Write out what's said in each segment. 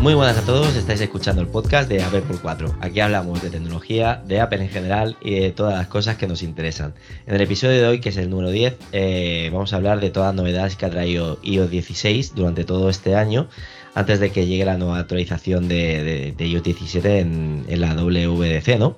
Muy buenas a todos, estáis escuchando el podcast de Apple por 4. Aquí hablamos de tecnología, de Apple en general y de todas las cosas que nos interesan. En el episodio de hoy, que es el número 10, eh, vamos a hablar de todas las novedades que ha traído iOS 16 durante todo este año, antes de que llegue la nueva actualización de, iOS 17 en, la WWDC, ¿no?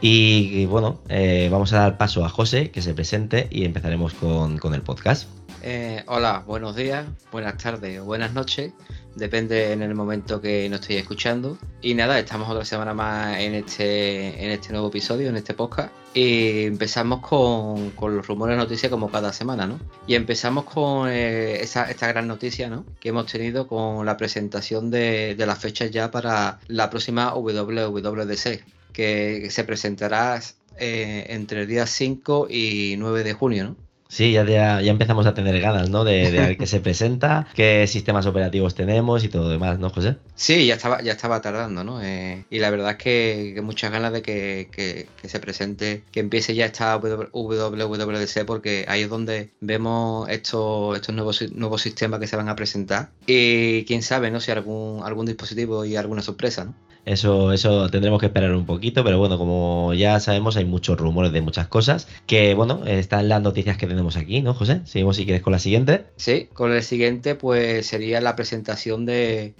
Y, bueno, eh, vamos a dar paso a José, que se presente y empezaremos con, el podcast. Eh, hola, buenos días, buenas tardes o buenas noches depende en el momento que nos estéis escuchando. Y nada, estamos otra semana más en este, en este nuevo episodio, en este podcast. Y empezamos con, con los rumores de noticias como cada semana, ¿no? Y empezamos con eh, esa, esta gran noticia, ¿no? Que hemos tenido con la presentación de, las fechas ya para la próxima WWDC, que se presentará eh, entre el día 5 y 9 de junio, ¿no? Sí, ya, ya, empezamos a tener ganas, ¿no? De, ver qué se presenta, qué sistemas operativos tenemos y todo lo demás, ¿no, José? Sí, ya estaba, ya estaba tardando, ¿no? Eh, y la verdad es que, muchas ganas de que, se presente, que empiece ya esta WWDC, porque ahí es donde vemos estos, estos nuevos, nuevos sistemas que se van a presentar. Y quién sabe, ¿no? Si algún, algún dispositivo y alguna sorpresa, ¿no? Eso, eso tendremos que esperar un poquito, pero bueno, como ya sabemos, hay muchos rumores de muchas cosas. Que bueno, están las noticias que tenemos aquí, ¿no, José? Seguimos si quieres con la siguiente. Sí, con el siguiente, pues sería la presentación de,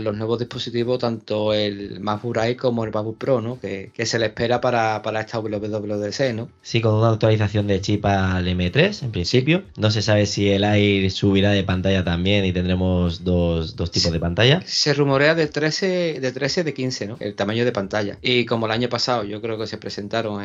los nuevos dispositivos, tanto el MacBook Air como el MacBook Pro, ¿no? Que, se le espera para, para esta WWDC, ¿no? Sí, con una actualización de chip al M3, en principio. No se sabe si el Air subirá de pantalla también y tendremos dos, tipos de pantalla. Se rumorea de 13, de 13 de 15, ¿no? El tamaño de pantalla. Y como el año pasado yo creo que se presentaron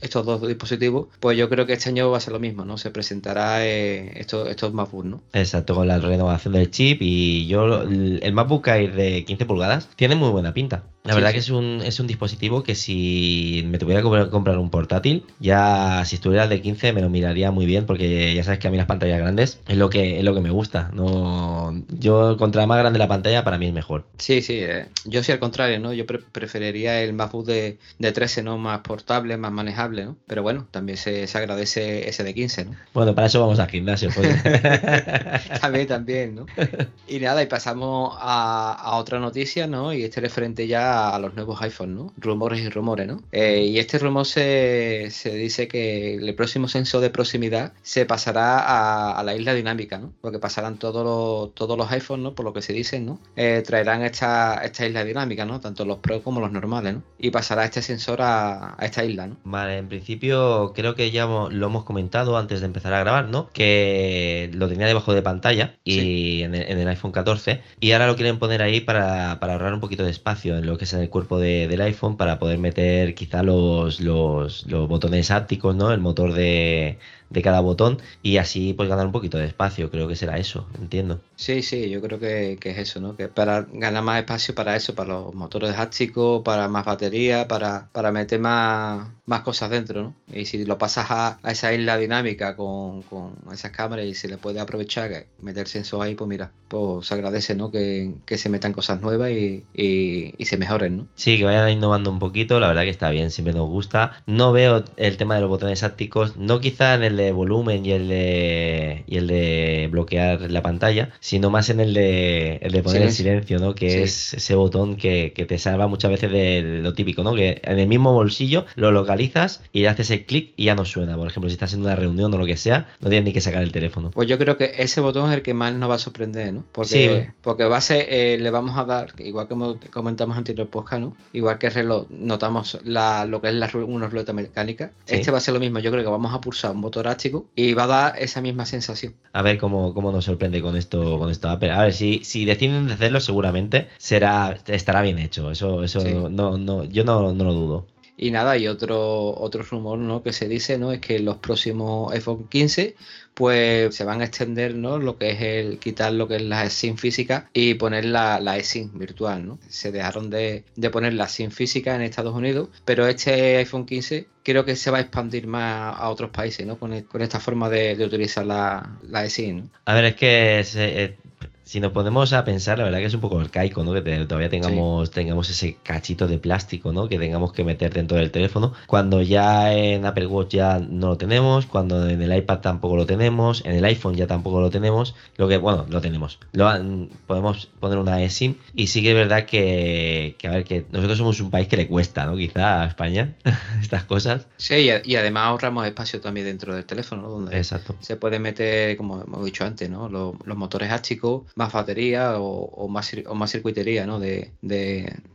estos dos dispositivos, pues yo creo que este año va a ser lo mismo, ¿no? Se presentará eh, estos, estos MacBook, ¿no? Exacto, con la renovación del chip y yo, el MacBook Air de 15 pulgadas tiene muy buena pinta. La verdad que es un, es un dispositivo que si me tuviera que comprar un portátil, ya si estuviera de 15 me lo miraría muy bien porque ya sabes que a mí las pantallas grandes es lo que, es lo que me gusta. No, yo contra más grande la pantalla para mí es mejor. Sí, sí, eh, yo sí al contrario, ¿no? Yo preferiría el MacBook de, de 13, ¿no? Más portable, más manejable, ¿no? Pero bueno, también se, agradece ese de 15, ¿no? Bueno, para eso vamos al gimnasio. Pues. también, también, ¿no? Y nada, y pasamos a, a otra noticia, ¿no? Y este referente ya a los nuevos iPhones, ¿no? Rumores y rumores, ¿no? Eh, y este rumor se, dice que el próximo sensor de proximidad se pasará a, la isla dinámica, ¿no? Porque pasarán todos los, todos los iPhones, ¿no? Por lo que se dice, ¿no? Eh, traerán esta, esta isla dinámica, ¿no? Tanto los Pro como los normales, ¿no? Y pasará este sensor a, esta isla, ¿no? Vale, en principio creo que ya lo hemos comentado antes de empezar a grabar, ¿no? Que lo tenía debajo de pantalla y en, el, iPhone 14 y ahora lo quieren poner ahí para, para ahorrar un poquito de espacio en lo que en el cuerpo del iPhone para poder meter quizá los, los, los botones ápticos, ¿no? El motor de, de cada botón y así pues ganar un poquito de espacio, creo que será eso, entiendo. Sí, sí, yo creo que, es eso, ¿no? Que para ganar más espacio para eso, para los motores hápticos, para más batería, para, para meter más, más cosas dentro, ¿no? Y si lo pasas a, esa isla dinámica con, con, esas cámaras y se le puede aprovechar, meter sensor ahí, pues mira, pues se agradece, ¿no? Que, se metan cosas nuevas y, y, se mejoren, ¿no? Sí, que vayan innovando un poquito, la verdad que está bien, siempre nos gusta. No veo el tema de los botones hápticos, no quizá en el de volumen y el de, y el de bloquear la pantalla, sino más en el de, el de poner en silencio, ¿no? Que es ese botón que, te salva muchas veces de lo típico, ¿no? Que en el mismo bolsillo lo localizas y haces el clic y ya no suena. Por ejemplo, si estás en una reunión o lo que sea, no tienes ni que sacar el teléfono. Pues yo creo que ese botón es el que más nos va a sorprender, ¿no? Porque, porque va a ser, eh, le vamos a dar, igual que comentamos anterior podcast, ¿no? Igual que el reloj, notamos la, lo que es la, una ruleta mecánica. Este va a ser lo mismo. Yo creo que vamos a pulsar un botón ástico y va a dar esa misma sensación. A ver cómo, cómo nos sorprende con esto, con esto A ver, si, si deciden hacerlo, seguramente será, estará bien hecho. Eso, eso no, no, yo no, no lo dudo. Y nada, y otro, otro rumor ¿no? que se dice ¿no? es que los próximos iPhone 15 pues se van a extender ¿no? lo que es el quitar lo que es la SIM física y poner la, la eSIM virtual. ¿no? Se dejaron de, poner la SIM física en Estados Unidos, pero este iPhone 15 creo que se va a expandir más a otros países ¿no? con, esta forma de, utilizar la, la eSIM. A ver, es que... Eh, si nos ponemos a pensar, la verdad que es un poco arcaico, ¿no? Que todavía tengamos, tengamos ese cachito de plástico, ¿no? Que tengamos que meter dentro del teléfono. Cuando ya en Apple Watch ya no lo tenemos, cuando en el iPad tampoco lo tenemos, en el iPhone ya tampoco lo tenemos. Lo que, bueno, lo tenemos. Lo, podemos poner una eSIM. Y sí que es verdad que, que, a ver, que nosotros somos un país que le cuesta, ¿no? Quizá a España estas cosas. Sí, y, además ahorramos espacio también dentro del teléfono, ¿no? Donde Exacto. se puede meter, como hemos dicho antes, ¿no? Los, los motores ácticos más batería o, más, o más circuitería ¿no? de,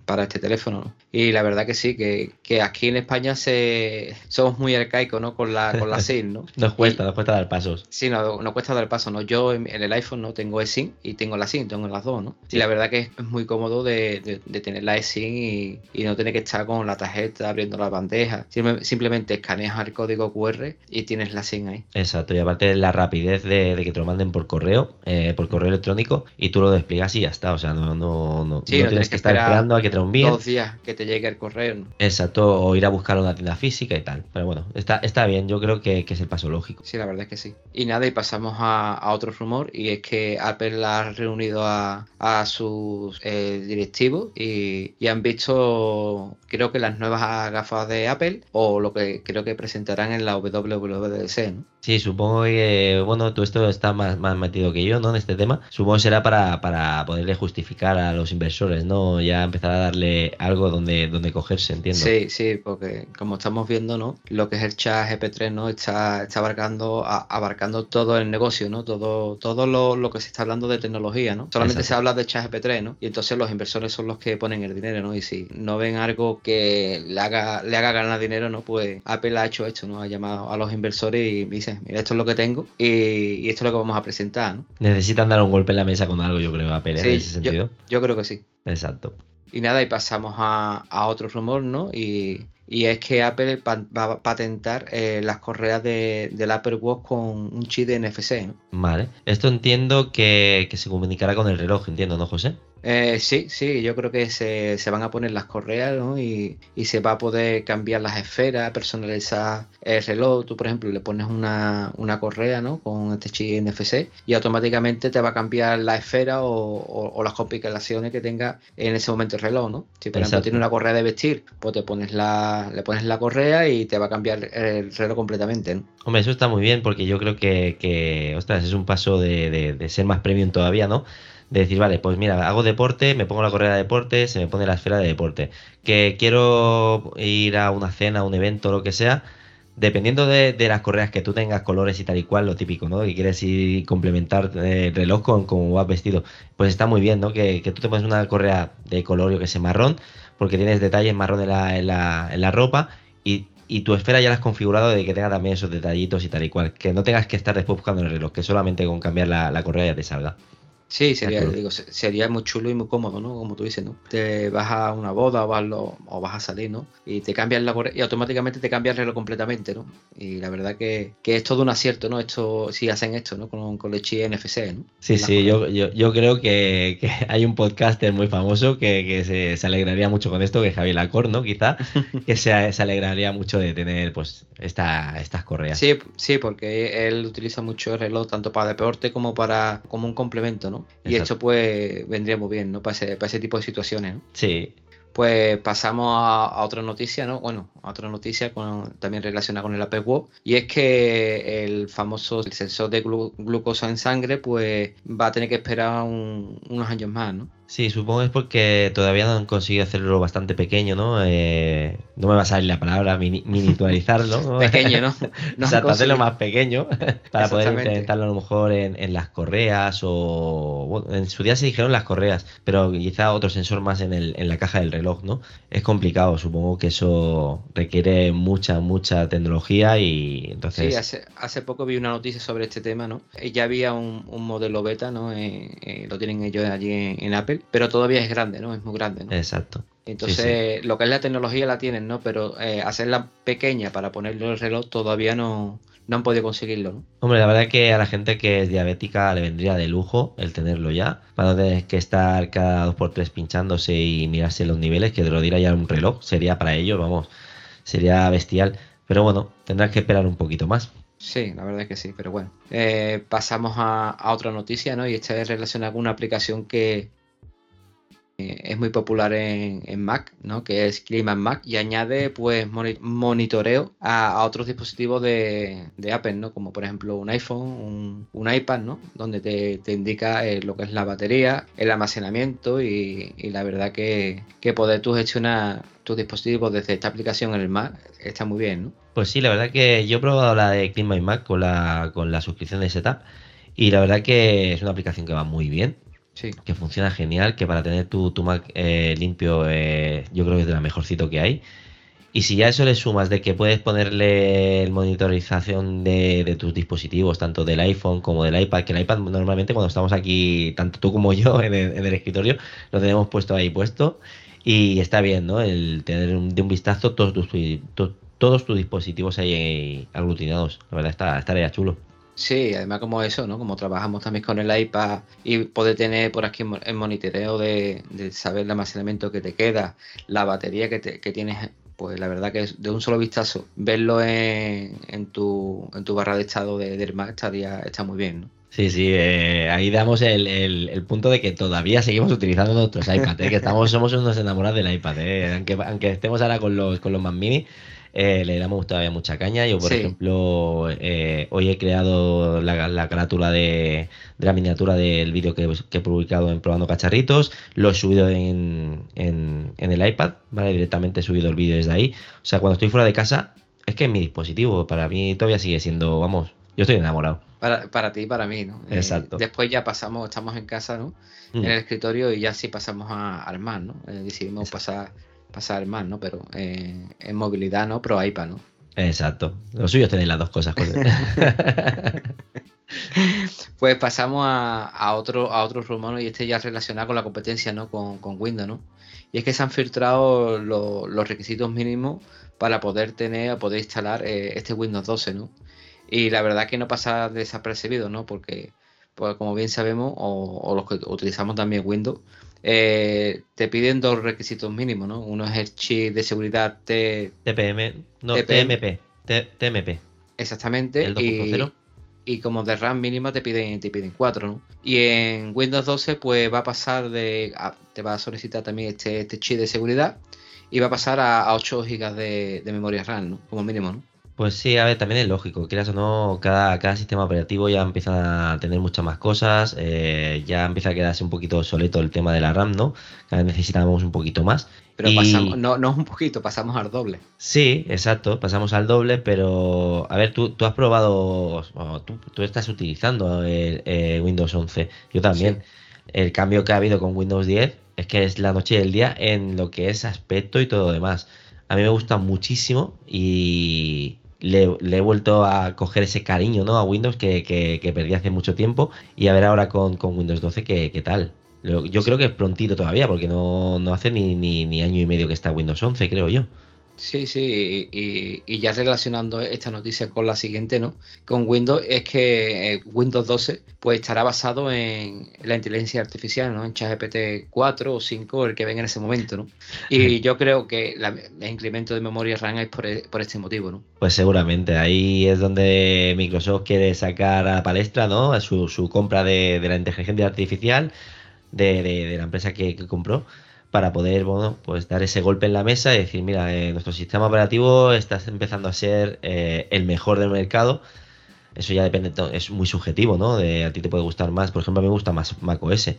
para este teléfono. Y la verdad que sí, que, aquí en España se, somos muy arcaicos ¿no? con la, con la SIM. ¿no? nos cuesta, nos cuesta dar pasos. Sí, no, nos cuesta dar pasos. ¿no? Yo en, el iPhone no tengo eSIM y tengo la SIM, tengo las dos. ¿no? Y la verdad que es, muy cómodo de, tener la eSIM y, y, no tener que estar con la tarjeta abriendo la bandeja. Simplemente escaneas el código QR y tienes la SIM ahí. Exacto, y aparte la rapidez de, que te lo manden por correo, eh, por correo electrónico y tú lo despliegas y ya está. O sea, no, no, no, tienes, que, estar esperando a que envíen. Dos días que te llegue el correo. Exacto, o ir a buscar una tienda física y tal. Pero bueno, está, está bien, yo creo que, es el paso lógico. Sí, la verdad es que sí. Y nada, y pasamos a, otro rumor, y es que Apple ha reunido a, sus eh, directivos y, han visto, creo que las nuevas gafas de Apple, o lo que creo que presentarán en la WWDC, ¿no? Sí, supongo que, bueno, tú esto está más, más metido que yo, ¿no? En este tema. Supongo que será para, para poderle justificar a los inversores, ¿no? Ya empezar a darle algo donde, donde cogerse, entiendo. Sí, sí, porque como estamos viendo, ¿no? Lo que es el chat GP3, ¿no? Está, está abarcando, abarcando todo el negocio, ¿no? Todo, todo lo, que se está hablando de tecnología, ¿no? Solamente se habla de chat GP3, ¿no? Y entonces los inversores son los que ponen el dinero, ¿no? Y si no ven algo que le haga, le haga ganar dinero, ¿no? Pues Apple ha hecho esto, ¿no? Ha llamado a los inversores y dice, mira, esto es lo que tengo y, esto es lo que vamos a presentar, ¿no? Necesitan dar un golpe en la mesa con algo, yo creo, Apple, en ese sentido. Yo, creo que sí. Exacto. Y nada, y pasamos a, otro rumor, ¿no? Y, es que Apple va a patentar eh, las correas de, del Apple Watch con un chip de NFC, ¿no? Vale. Esto entiendo que, que se comunicará con el reloj, entiendo, ¿no, José? Eh, sí, sí, yo creo que se, van a poner las correas ¿no? y, se va a poder cambiar las esferas, personalizar el reloj. Tú, por ejemplo, le pones una, correa ¿no? con este chip NFC y automáticamente te va a cambiar la esfera o, las complicaciones que tenga en ese momento el reloj. ¿no? Si, por ejemplo, tiene una correa de vestir, pues te pones la, le pones la correa y te va a cambiar el reloj completamente. ¿no? Hombre, eso está muy bien porque yo creo que, que ostras, es un paso de, de ser más premium todavía, ¿no? De decir, vale, pues mira, hago deporte, me pongo la correa de deporte, se me pone la esfera de deporte. Que quiero ir a una cena, un evento, lo que sea, dependiendo de, las correas que tú tengas, colores y tal y cual, lo típico, ¿no? Que quieres ir complementar el reloj con cómo vas vestido. Pues está muy bien, ¿no? Que, tú te pones una correa de color, yo que sé, marrón, porque tienes detalles marrón en la, en la, en la ropa y y tu esfera ya la has configurado de que tenga también esos detallitos y tal y cual. Que no tengas que estar después buscando el reloj, que solamente con cambiar la, la correa ya te salga. Sí, sería, digo, sería muy chulo y muy cómodo, ¿no? Como tú dices, ¿no? Te vas a una boda o vas, o vas a salir, ¿no? Y te cambias la y automáticamente te cambia el reloj completamente, ¿no? Y la verdad que, que es todo un acierto, ¿no? Esto, si hacen esto, ¿no? Con, con el chip NFC, ¿no? Sí, sí, yo, yo, yo, creo que, que, hay un podcaster muy famoso que, que se, se, alegraría mucho con esto, que es Javier Lacor, ¿no? Quizá, que se, se, alegraría mucho de tener, pues, esta, estas correas. Sí, sí, porque él utiliza mucho el reloj tanto para deporte como para como un complemento, ¿no? Y esto pues vendría muy bien, ¿no? Para ese, para ese tipo de situaciones, ¿no? Sí. Pues pasamos a, otra noticia, ¿no? Bueno, a otra noticia con, también relacionada con el Apple Watch. Y es que el famoso sensor de glucosa en sangre, pues va a tener que esperar unos años más, ¿no? Sí, supongo es porque todavía no han conseguido hacerlo bastante pequeño, ¿no? Eh, no me va a salir la palabra miniaturizarlo. pequeño, ¿no? no o sea, hacerlo más pequeño para poder implementarlo a lo mejor en, las correas o... Bueno, en su día se dijeron las correas, pero quizá otro sensor más en, el, en la caja del reloj, ¿no? Es complicado, supongo que eso requiere mucha, mucha tecnología y entonces... Sí, hace, hace poco vi una noticia sobre este tema, ¿no? Ya había un, modelo beta, ¿no? Eh, eh, lo tienen ellos allí en Apple pero todavía es grande, ¿no? Es muy grande, ¿no? Exacto. Entonces, lo que es la tecnología la tienen, ¿no? Pero eh, hacerla pequeña para ponerlo en el reloj todavía no, no han podido conseguirlo, ¿no? Hombre, la verdad es que a la gente que es diabética le vendría de lujo el tenerlo ya, para no tener que estar cada dos por tres pinchándose y mirarse los niveles, que te lo diera ya un reloj, sería para ellos, vamos, sería bestial. Pero bueno, tendrás que esperar un poquito más. Sí, la verdad es que sí, pero bueno. Eh, pasamos a, otra noticia, ¿no? Y esta es relacionada con una aplicación que es muy popular en, Mac, ¿no? Que es Clima Mac y añade pues monitoreo a, otros dispositivos de, Apple, ¿no? Como por ejemplo un iPhone, un, iPad, ¿no? Donde te, indica eh, lo que es la batería, el almacenamiento y, la verdad que, que poder tú gestionar tus dispositivos desde esta aplicación en el Mac está muy bien, ¿no? Pues sí, la verdad que yo he probado la de Clean My Mac con la, con la suscripción de Setup y la verdad que es una aplicación que va muy bien. Que funciona genial, que para tener tu, Mac eh, limpio eh, yo creo que es de la mejorcito que hay. Y si ya eso le sumas de que puedes ponerle el monitorización de, tus dispositivos, tanto del iPhone como del iPad, que el iPad normalmente cuando estamos aquí, tanto tú como yo en el, escritorio, lo tenemos puesto ahí puesto. Y está bien, ¿no? El tener de un vistazo todos tus, todos tus dispositivos ahí aglutinados. La verdad está, estaría chulo. Sí, además como eso, ¿no? Como trabajamos también con el iPad y poder tener por aquí el monitoreo de, saber el almacenamiento que te queda, la batería que, te, que tienes, pues la verdad que de un solo vistazo, verlo en, en, tu, en tu barra de estado de, del Mac estaría, está muy bien, ¿no? Sí, sí, eh, ahí damos el, el, punto de que todavía seguimos utilizando nuestros iPads, ¿eh? que estamos, somos unos enamorados del iPad, ¿eh? aunque, aunque estemos ahora con los, con los Mac Mini, eh, le damos todavía mucha caña. Yo, por ejemplo, eh, hoy he creado la, carátula de, la miniatura del vídeo que, he publicado en Probando Cacharritos. Lo he subido en, el iPad, ¿vale? Directamente he subido el vídeo desde ahí. O sea, cuando estoy fuera de casa, es que mi dispositivo para mí todavía sigue siendo, vamos, yo estoy enamorado. Para, para ti y para mí, ¿no? Eh, Exacto. después ya pasamos, estamos en casa, ¿no? Mm. En el escritorio y ya sí pasamos a armar, ¿no? decidimos pasar pasar más, ¿no? Pero eh, en movilidad, ¿no? Pro iPad, ¿no? Exacto. Lo suyo tenéis las dos cosas. pues pasamos a, otro, a otro rumor y este ya relacionado con la competencia, ¿no? Con, Windows, ¿no? Y es que se han filtrado los requisitos mínimos para poder tener, poder instalar eh, este Windows 12, ¿no? Y la verdad que no pasa desapercibido, ¿no? Porque, pues, como bien sabemos, o los que utilizamos también Windows, eh, te piden dos requisitos mínimos, ¿no? Uno es el chip de seguridad T... TPM, no, TMP, TMP. Exactamente. El 2.0. Y, como de RAM mínima te piden, te piden 4, ¿no? Y en Windows 12 pues va a pasar de... te va a solicitar también este, este chip de seguridad y va a pasar a, 8 GB de, de memoria RAM, ¿no? Como mínimo, ¿no? Pues sí, a ver, también es lógico, quieras o no, cada, cada sistema operativo ya empieza a tener muchas más cosas, eh, ya empieza a quedarse un poquito obsoleto el tema de la RAM, ¿no? Cada vez necesitamos un poquito más. Pero pasamos, no, no un poquito, pasamos al doble. Sí, exacto, pasamos al doble, pero a ver, tú, tú has probado, tú, estás utilizando el, eh, Windows 11, yo también. El cambio que ha habido con Windows 10 es que es la noche y el día en lo que es aspecto y todo lo demás. A mí me gusta muchísimo y, le, he vuelto a coger ese cariño ¿no? a Windows que, perdí hace mucho tiempo y a ver ahora con, Windows 12 qué, tal. Yo creo que es prontito todavía porque no, hace ni, ni, año y medio que está Windows 11, creo yo. Sí, sí, y, ya relacionando esta noticia con la siguiente, ¿no? Con Windows, es que eh, Windows 12 pues estará basado en la inteligencia artificial, ¿no? En ChatGPT 4 o 5, el que venga en ese momento, ¿no? Y yo creo que el incremento de memoria RAM es por, este motivo, ¿no? Pues seguramente, ahí es donde Microsoft quiere sacar a palestra, ¿no? Su, su compra de, la inteligencia artificial de, la empresa que compró para poder, bueno, pues dar ese golpe en la mesa y decir, mira, eh, nuestro sistema operativo está empezando a ser eh, el mejor del mercado. Eso ya depende, es muy subjetivo, ¿no? De a ti te puede gustar más, por ejemplo, a mí me gusta más macOS.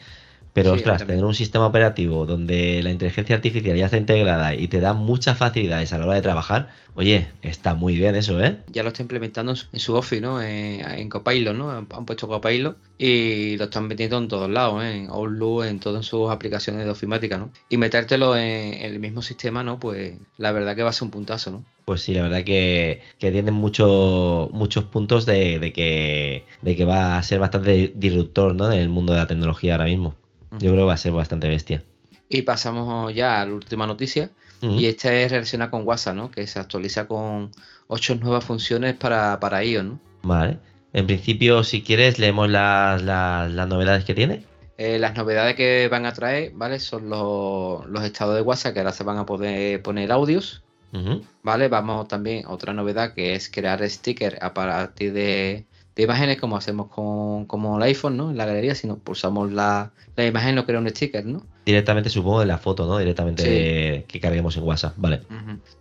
Pero, ostras, tener un sistema operativo donde la inteligencia artificial ya está integrada y te da muchas facilidades a la hora de trabajar, oye, está muy bien eso, ¿eh? Ya lo está implementando en su Office, ¿no? En, Copilot, ¿no? Han, puesto Copilot y lo están metiendo en todos lados, ¿eh? En Outlook, en todas sus aplicaciones de ofimática, ¿no? Y metértelo en, el mismo sistema, ¿no? Pues la verdad que va a ser un puntazo, ¿no? Pues sí, la verdad que, que tienen mucho, muchos puntos de, que, de que va a ser bastante disruptor, ¿no? En el mundo de la tecnología ahora mismo. Yo creo que va a ser bastante bestia. Y pasamos ya a la última noticia. Y esta es relacionada con WhatsApp, ¿no? Que se actualiza con ocho nuevas funciones para, para iOS, ¿no? Vale. En principio, si quieres, leemos las, novedades que tiene. Eh, las novedades que van a traer, ¿vale? Son los, estados de WhatsApp, que ahora se van a poder poner audios, ¿Vale? Vamos también, otra novedad que es crear stickers a partir de, imágenes como hacemos con como el iPhone, ¿no? En la galería, si nos pulsamos la, imagen no crea un sticker, ¿no? Directamente supongo de la foto, ¿no? Directamente que carguemos en WhatsApp, vale.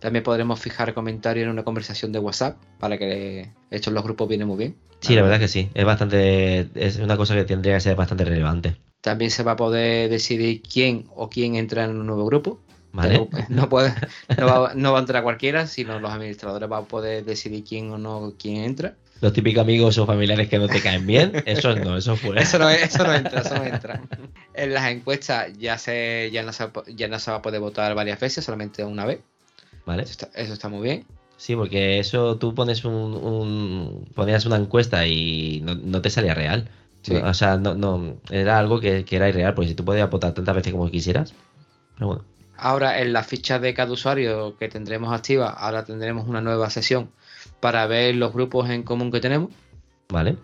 También podremos fijar comentarios en una conversación de WhatsApp para que hechos los grupos viene muy bien. Sí, la verdad que sí. Es bastante, es una cosa que tendría que ser bastante relevante. También se va a poder decidir quién o quién entra en un nuevo grupo. ¿Vale? No, puede, no, va, no, a entrar cualquiera, sino los administradores van a poder decidir quién o no quién entra. Los típicos amigos o familiares que no te caen bien, eso no, eso fuera. Eso no, eso no entra, eso no entra. En las encuestas ya se, ya no se, ya no se va a poder votar varias veces, solamente una vez. Vale. Eso está, muy bien. Sí, porque eso tú pones un, ponías una encuesta y no, te salía real. O sea, no, no, era algo que, que, era irreal, porque si tú podías votar tantas veces como quisieras. Pero bueno. Ahora en la ficha de cada usuario que tendremos activa, ahora tendremos una nueva sesión para ver los grupos en común que tenemos. Vale.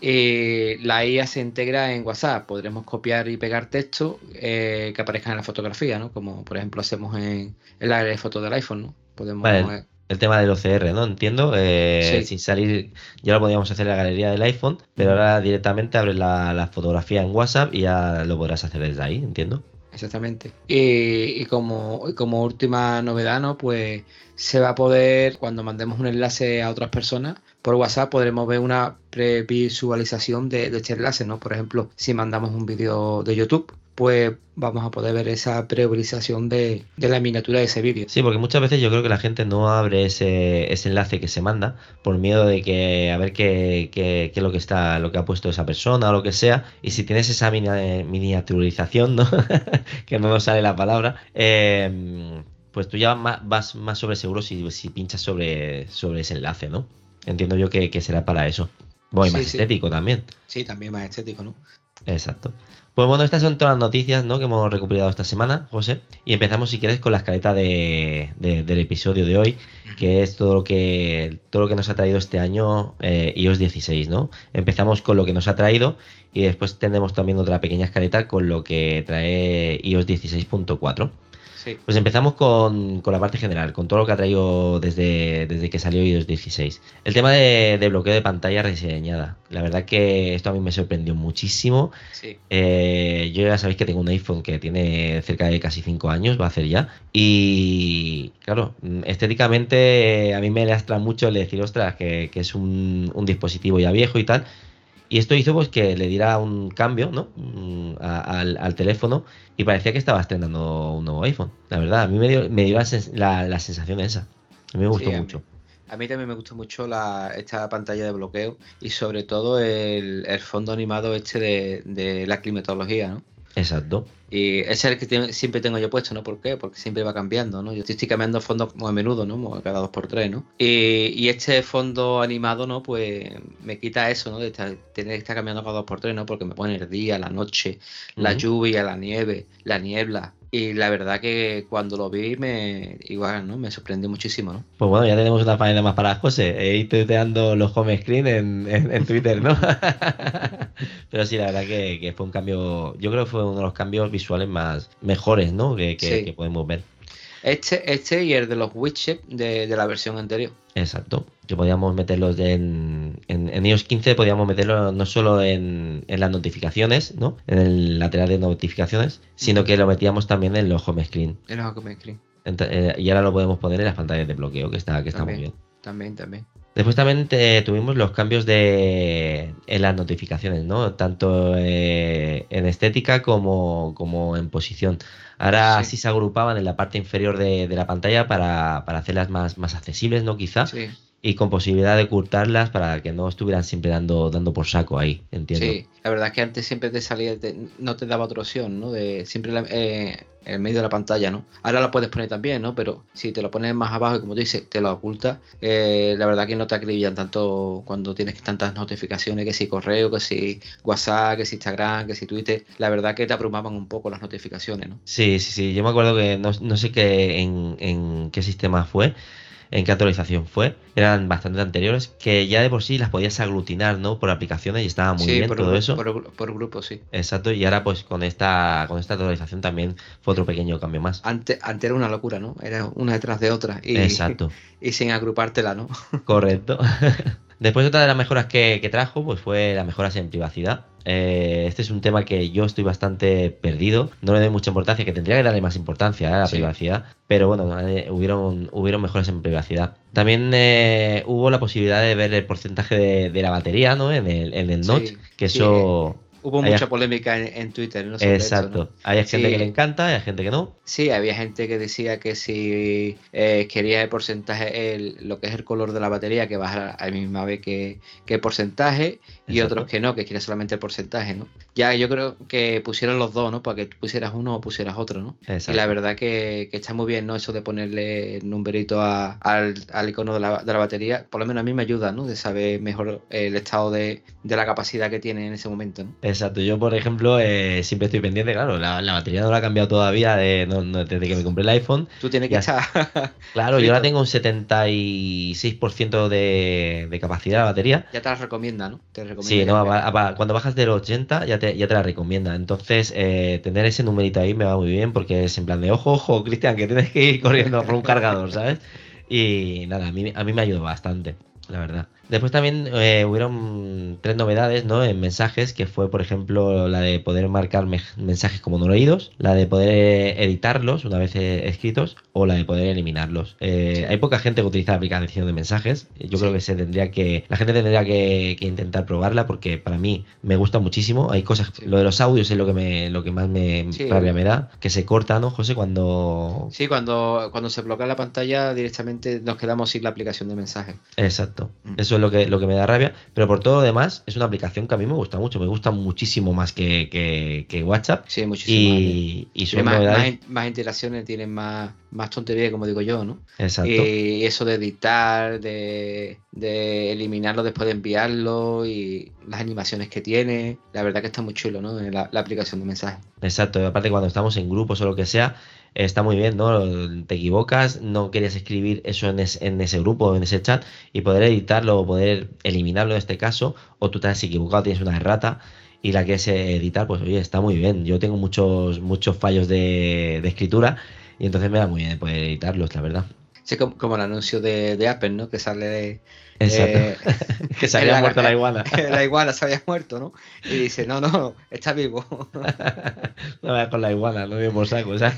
Y la IA se integra en WhatsApp. Podremos copiar y pegar texto eh, que aparezcan en la fotografía, ¿no? Como por ejemplo hacemos en, la área de fotos del iPhone, ¿no? Podemos. el tema del OCR, ¿no? Entiendo. Eh, sin salir, ya lo podíamos hacer en la galería del iPhone, pero ahora directamente abres la, la fotografía en WhatsApp y ya lo podrás hacer desde ahí, entiendo. Exactamente. Y, como, como última novedad, ¿no? Pues se va a poder, cuando mandemos un enlace a otras personas, por WhatsApp podremos ver una previsualización de, de este enlace, ¿no? Por ejemplo, si mandamos un vídeo de YouTube, pues vamos a poder ver esa previsualización de, la miniatura de ese vídeo. Sí, porque muchas veces yo creo que la gente no abre ese, enlace que se manda por miedo de que a ver qué, es lo que está, lo que ha puesto esa persona o lo que sea. Y si tienes esa miniaturización, ¿no? que no nos sale la palabra, eh, pues tú ya vas más sobre seguro si, si pinchas sobre, sobre ese enlace, ¿no? Entiendo yo que, será para eso. Bueno, y más estético también. Sí, también más estético, ¿no? Exacto. Pues bueno, estas son todas las noticias ¿no? que hemos recuperado esta semana, José. Y empezamos, si quieres, con la escaleta de, del episodio de hoy, que es todo lo que, todo lo que nos ha traído este año eh, iOS 16, ¿no? Empezamos con lo que nos ha traído y después tendremos también otra pequeña escaleta con lo que trae iOS 16.4. Pues empezamos con, la parte general, con todo lo que ha traído desde, desde que salió iOS 16. El tema de, bloqueo de pantalla rediseñada. La verdad que esto a mí me sorprendió muchísimo. Eh, yo ya sabéis que tengo un iPhone que tiene cerca de casi 5 años, va a hacer ya. Y claro, estéticamente a mí me lastra mucho el decir, ostras, que, es un, un dispositivo ya viejo y tal. Y esto hizo pues que le diera un cambio ¿no? Mm, al, teléfono y parecía que estaba estrenando un nuevo iPhone. La verdad, a mí me dio, me dio la, la, sensación esa. A mí me gustó mucho. A mí también me gustó mucho la, esta pantalla de bloqueo y sobre todo el, el fondo animado este de, de la climatología, ¿no? Exacto. Y ese es el que siempre tengo yo puesto, ¿no? ¿Por qué? Porque siempre va cambiando, ¿no? Yo estoy cambiando fondos muy a menudo, ¿no? Cada dos por tres, ¿no? Y, este fondo animado, ¿no? Pues me quita eso, ¿no? De tener que estar cambiando cada dos por tres, ¿no? Porque me pone el día, la noche, la lluvia, la nieve, la niebla. Y la verdad que cuando lo vi me igual, ¿no? Me sorprendió muchísimo, ¿no? Pues bueno, ya tenemos una página más para José. He ido tuiteando los home screen en, Twitter, ¿no? Pero sí, la verdad que, fue un cambio, yo creo que fue uno de los cambios visuales más mejores, ¿no? Que, podemos ver. Este, este y el de los widgets de, la versión anterior. Exacto. Que podíamos meterlos en, en, iOS 15, podíamos meterlo no solo en, las notificaciones, ¿no? En el lateral de notificaciones, sino que lo metíamos también en los home screen. En los home screen. Eh, y ahora lo podemos poner en las pantallas de bloqueo, que está, que está muy bien. También, también. Después también tuvimos los cambios de en las notificaciones, ¿no? Tanto eh, en estética como, como, en posición. Ahora sí. se agrupaban en la parte inferior de, la pantalla para, hacerlas más, más accesibles, ¿no? Quizá. Sí. Y con posibilidad de ocultarlas para que no estuvieran siempre dando, dando por saco ahí, entiendo. Sí, la verdad es que antes siempre te salía, no te daba otra opción, ¿no? De siempre eh, en medio de la pantalla, ¿no? Ahora lo puedes poner también, ¿no? Pero si te lo pones más abajo y como tú dices, te lo oculta, eh, la verdad que no te acribillan tanto cuando tienes tantas notificaciones, que si correo, que si WhatsApp, que si Instagram, que si Twitter, la verdad que te abrumaban un poco las notificaciones, ¿no? Sí, sí, sí, yo me acuerdo que no, sé qué, en, qué sistema fue, en qué actualización fue. Eran bastante anteriores, que ya de por sí las podías aglutinar, ¿no? Por aplicaciones y estaba muy bien todo eso. Por, por grupo, sí. Exacto, y ahora pues con esta, con esta actualización también fue otro pequeño cambio más. Antes, antes era una locura, ¿no? Era una detrás de otra. Y, Exacto. Y sin agrupártela, ¿no? Correcto. Después otra de las mejoras que, trajo pues fue las mejoras en privacidad. Eh, este es un tema que yo estoy bastante perdido, no le doy mucha importancia, que tendría que darle más importancia a la privacidad, pero bueno, eh, hubieron, hubieron mejoras en privacidad. También eh, hubo la posibilidad de ver el porcentaje de, la batería ¿no? en el, en el notch, que eso Hubo mucha polémica en, Twitter. ¿no? Exacto. Hay gente que le encanta, hay gente que no. Sí, había gente que decía que si eh, quería el porcentaje, el, lo que es el color de la batería, que bajara a la misma vez que, el porcentaje, y otros que no, que quiere solamente el porcentaje, ¿no? Ya yo creo que pusieron los dos, ¿no? Para que pusieras uno o pusieras otro, ¿no? Y la verdad que, está muy bien, ¿no? Eso de ponerle el numberito al, icono de la, de la, batería, por lo menos a mí me ayuda, ¿no? De saber mejor el estado de, de la capacidad que tiene en ese momento, ¿no? Exacto, yo por ejemplo eh, siempre estoy pendiente, claro, la, batería no la ha cambiado todavía desde que me compré el iPhone. Tú tienes que estar... claro, yo la tengo un 76% de, de capacidad de batería. Ya te la recomienda, ¿no? Te recomienda sí, no, cuando bajas del 80 ya te, ya te la recomienda. Entonces, eh, tener ese numerito ahí me va muy bien porque es en plan de ojo, ojo, Cristian, que tienes que ir corriendo por un cargador, ¿sabes? Y nada, a mí, a mí me ayudó bastante, la verdad. Después también eh, hubieron tres novedades ¿no? en mensajes, que fue, por ejemplo, la de poder marcar mensajes como no leídos, la de poder eh, editarlos una vez eh, escritos o la de poder eliminarlos. Hay poca gente que utiliza la aplicación de mensajes. Yo creo que se tendría que la gente tendría que, intentar probarla porque para mí me gusta muchísimo. Hay cosas, lo de los audios es lo que me lo que más me rabia me da, que se corta, ¿no, José? Cuando sí, cuando cuando se bloquea la pantalla directamente nos quedamos sin la aplicación de mensajes. Exacto. Mm. Eso es lo que, lo que me da rabia. Pero por todo lo demás, es una aplicación que a mí me gusta mucho. Me gusta muchísimo más que, WhatsApp. Sí, muchísimo. Y, y más, más, interacciones, tienen más, más tontería, como digo yo, ¿no? Exacto. Y eso de editar, de, eliminarlo después de enviarlo y las animaciones que tiene. La verdad que está muy chulo, ¿no? La, la aplicación de mensajes. Exacto. Aparte, cuando estamos en grupos o lo que sea está muy bien, ¿no? Te equivocas, no querías escribir eso en, en ese grupo, en ese chat, y poder editarlo o poder eliminarlo en este caso, o tú te has equivocado, tienes una errata y la quieres editar, pues oye, está muy bien. Yo tengo muchos, muchos fallos de, escritura y entonces me da muy bien poder editarlos, la verdad. Sí, como, el anuncio de, Apple, ¿no? Que sale de. Eh, que se había muerto la iguana. la iguana se había muerto, ¿no? Y dice, no, no, está vivo. no vayas con la iguana, no por saco, ¿sabes?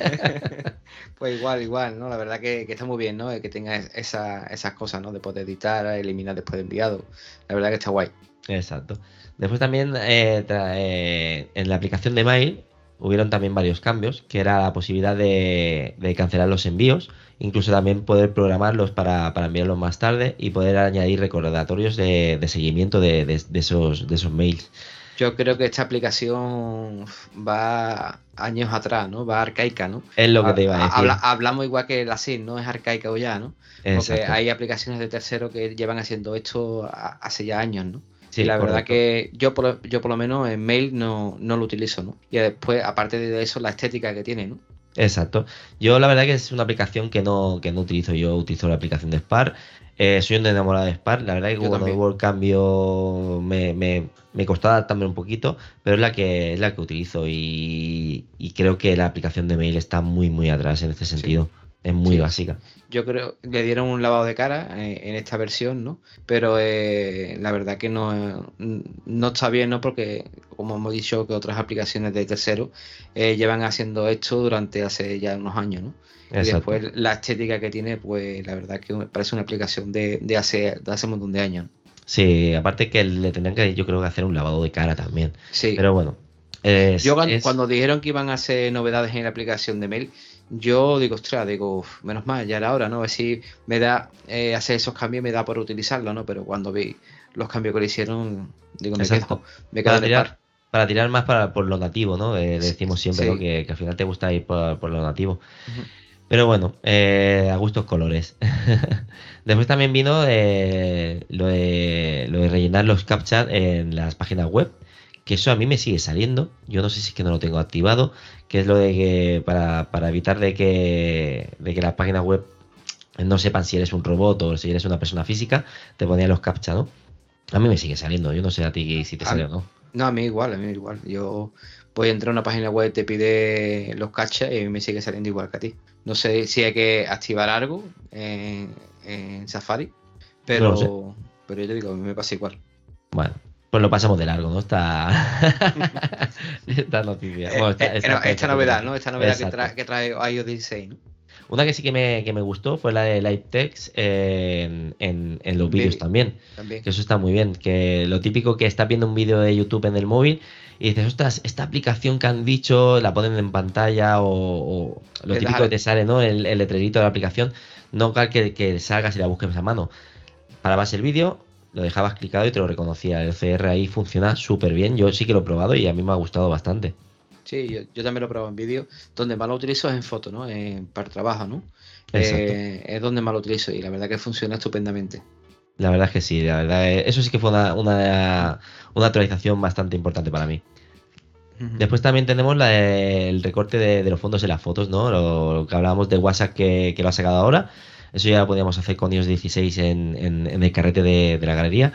pues igual, igual, ¿no? La verdad que, está muy bien, ¿no? Que tenga esa, esas cosas, ¿no? De poder editar, eliminar después de enviado. La verdad que está guay. Exacto. Después también eh, eh, en la aplicación de Mail hubieron también varios cambios, que era la posibilidad de, cancelar los envíos, incluso también poder programarlos para, enviarlos más tarde y poder añadir recordatorios de, seguimiento de, esos, de esos mails. Yo creo que esta aplicación va años atrás, ¿no? Va arcaica, ¿no? Es lo que te iba a decir. hablamos igual que la SIN, ¿no? Es arcaica o ya, ¿no? Porque hay aplicaciones de terceros que llevan haciendo esto hace ya años, ¿no? Sí, la verdad que yo por, yo por lo menos en mail no, no lo utilizo, ¿no? Y después, aparte de eso, la estética que tiene, ¿no? Exacto. Yo la verdad que es una aplicación que no, que no utilizo. Yo utilizo la aplicación de Spar. Eh, soy un enamorado de Spar. La verdad que cuando hubo el cambio me, me, me costó adaptarme un poquito, pero es la que es la que utilizo y, creo que la aplicación de mail está muy muy atrás en este sentido. Es muy básica. Yo creo que le dieron un lavado de cara eh, en, esta versión, ¿no? Pero eh, la verdad que no, no está bien, ¿no? Porque, como hemos dicho, que otras aplicaciones de tercero eh, llevan haciendo esto durante hace ya unos años, ¿no? Y después la estética que tiene, pues la verdad que parece una aplicación de, de, hace, de hace un montón de años. Sí, aparte que le tendrían que, yo creo que hacer un lavado de cara también. Sí. Pero bueno. yo cuando dijeron que iban a hacer novedades en la aplicación de mail, yo digo, ostras, digo, menos mal, ya era hora, ¿no? A ver si me da, eh, hacer esos cambios me da por utilizarlo, ¿no? Pero cuando vi los cambios que le hicieron, digo, me quedo, me quedo para, tirar, para tirar más para, por lo nativo, ¿no? Eh, decimos siempre que, al final te gusta ir por, lo nativo. Pero bueno, eh, a gustos colores. Después también vino eh, lo, de, lo de rellenar los captchas en las páginas web que eso a mí me sigue saliendo. Yo no sé si es que no lo tengo activado, que es lo de que para, evitar de que, de que las páginas web no sepan si eres un robot o si eres una persona física, te ponía los captcha, ¿no? A mí me sigue saliendo, yo no sé a ti si te sale o no. No, a mí igual, a mí igual. Yo voy a entrar a una página web, te pide los captcha y me sigue saliendo igual que a ti. No sé si hay que activar algo en, Safari, pero, pero yo te digo, a mí me pasa igual. Bueno, pues lo pasamos de largo, ¿no? Esta, esta noticia. Eh, eh, esta, novedad, ¿no? Esta novedad que trae, que trae, iOS 16, ¿no? Una que sí que me, que me gustó fue la de Live Text en, en, los vídeos también, Que eso está muy bien. Que lo típico que estás viendo un vídeo de YouTube en el móvil y dices, ostras, esta aplicación que han dicho, la ponen en pantalla o, lo típico que te sale, ¿no? El, el, letrerito de la aplicación. No que, que salgas y la busques a mano. Parabas el vídeo, lo dejabas clicado y te lo reconocía. El CR ahí funciona súper bien. Yo sí que lo he probado y a mí me ha gustado bastante. Sí, yo, también lo he probado en vídeo. Donde más lo utilizo es en foto, ¿no? para trabajo, ¿no? Eh, es donde más lo utilizo y la verdad que funciona estupendamente. La verdad es que sí, la verdad, eso sí que fue una, una, actualización bastante importante para mí. Después también tenemos el recorte de, los fondos de las fotos, ¿no? Lo, que hablábamos de WhatsApp que, lo ha sacado ahora. Eso ya lo podíamos hacer con iOS 16 en, en, el carrete de, de la galería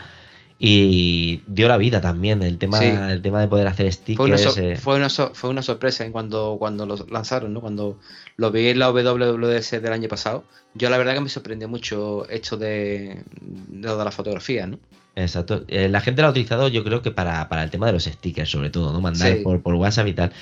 y dio la vida también el tema el tema de poder hacer stickers eh. fue una, fue una, sorpresa en cuando cuando lo lanzaron no cuando lo vi en la WWDC del año pasado yo la verdad que me sorprendió mucho esto de, de lo de la fotografía no Exacto. Eh, la gente lo ha utilizado, yo creo que para, para, el tema de los stickers, sobre todo, ¿no? Mandar por, por, WhatsApp y tal.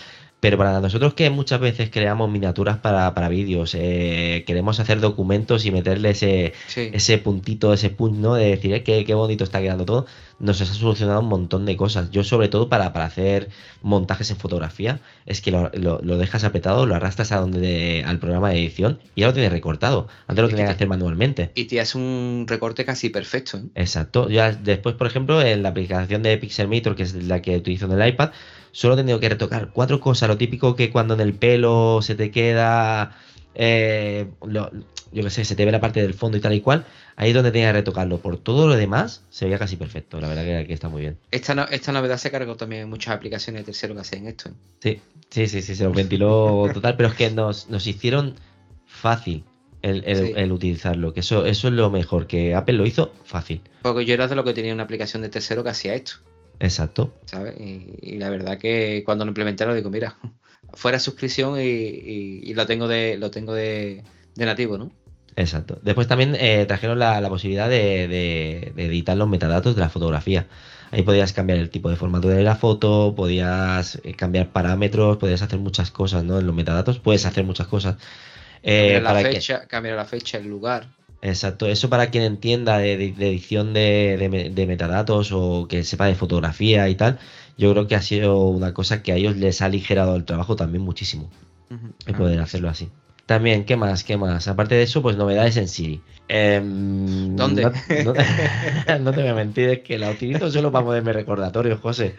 Pero para nosotros que muchas veces creamos miniaturas para, para vídeos, eh, queremos hacer documentos y meterle ese, ese puntito, ese punch, ¿no? De decir, eh, qué, bonito está quedando todo, nos ha solucionado un montón de cosas. Yo sobre todo para, para hacer montajes en fotografía, es que lo, lo, dejas apretado, lo arrastras a donde al programa de edición y ya lo tienes recortado. Antes lo tenías que hacer manualmente. Y te hace un recorte casi perfecto. ¿eh? Exacto. Ya después, por ejemplo, en la aplicación de Pixelmator, que es la que utilizo en el iPad, solo he tenido que retocar cuatro cosas. Lo típico que cuando en el pelo se te queda, eh, yo qué sé, se te ve la parte del fondo y tal y cual. Ahí es donde tenía que retocarlo. Por todo lo demás, se veía casi perfecto. La verdad que, está muy bien. Esta, esta novedad se cargó también en muchas aplicaciones de tercero que hacen esto. ¿eh? Sí, sí, sí, sí, se lo ventiló total. Pero es que nos, nos hicieron fácil el, utilizarlo. Que eso, eso es lo mejor, que Apple lo hizo fácil. Porque yo era de lo que tenía una aplicación de tercero que hacía esto. Exacto. ¿Sabes? Y, la verdad que cuando lo implementaron digo, mira, fuera suscripción y, lo tengo de lo tengo de, nativo, ¿no? Exacto. Después también eh, trajeron la, posibilidad de, editar los metadatos de la fotografía. Ahí podías cambiar el tipo de formato de la foto, podías eh, cambiar parámetros, podías hacer muchas cosas, ¿no? En los metadatos puedes hacer muchas cosas. Eh, cambiar, la fecha, cambiar la fecha, el lugar. Exacto, eso para quien entienda de, edición de, metadatos o que sepa de fotografía y tal, yo creo que ha sido una cosa que a ellos les ha aligerado el trabajo también muchísimo. El poder ah, hacerlo así. También, ¿qué más? ¿Qué más? Aparte de eso, pues novedades en Siri. Em, ¿Dónde? No, te voy a mentir, es que la utilizo solo para ponerme recordatorios, José.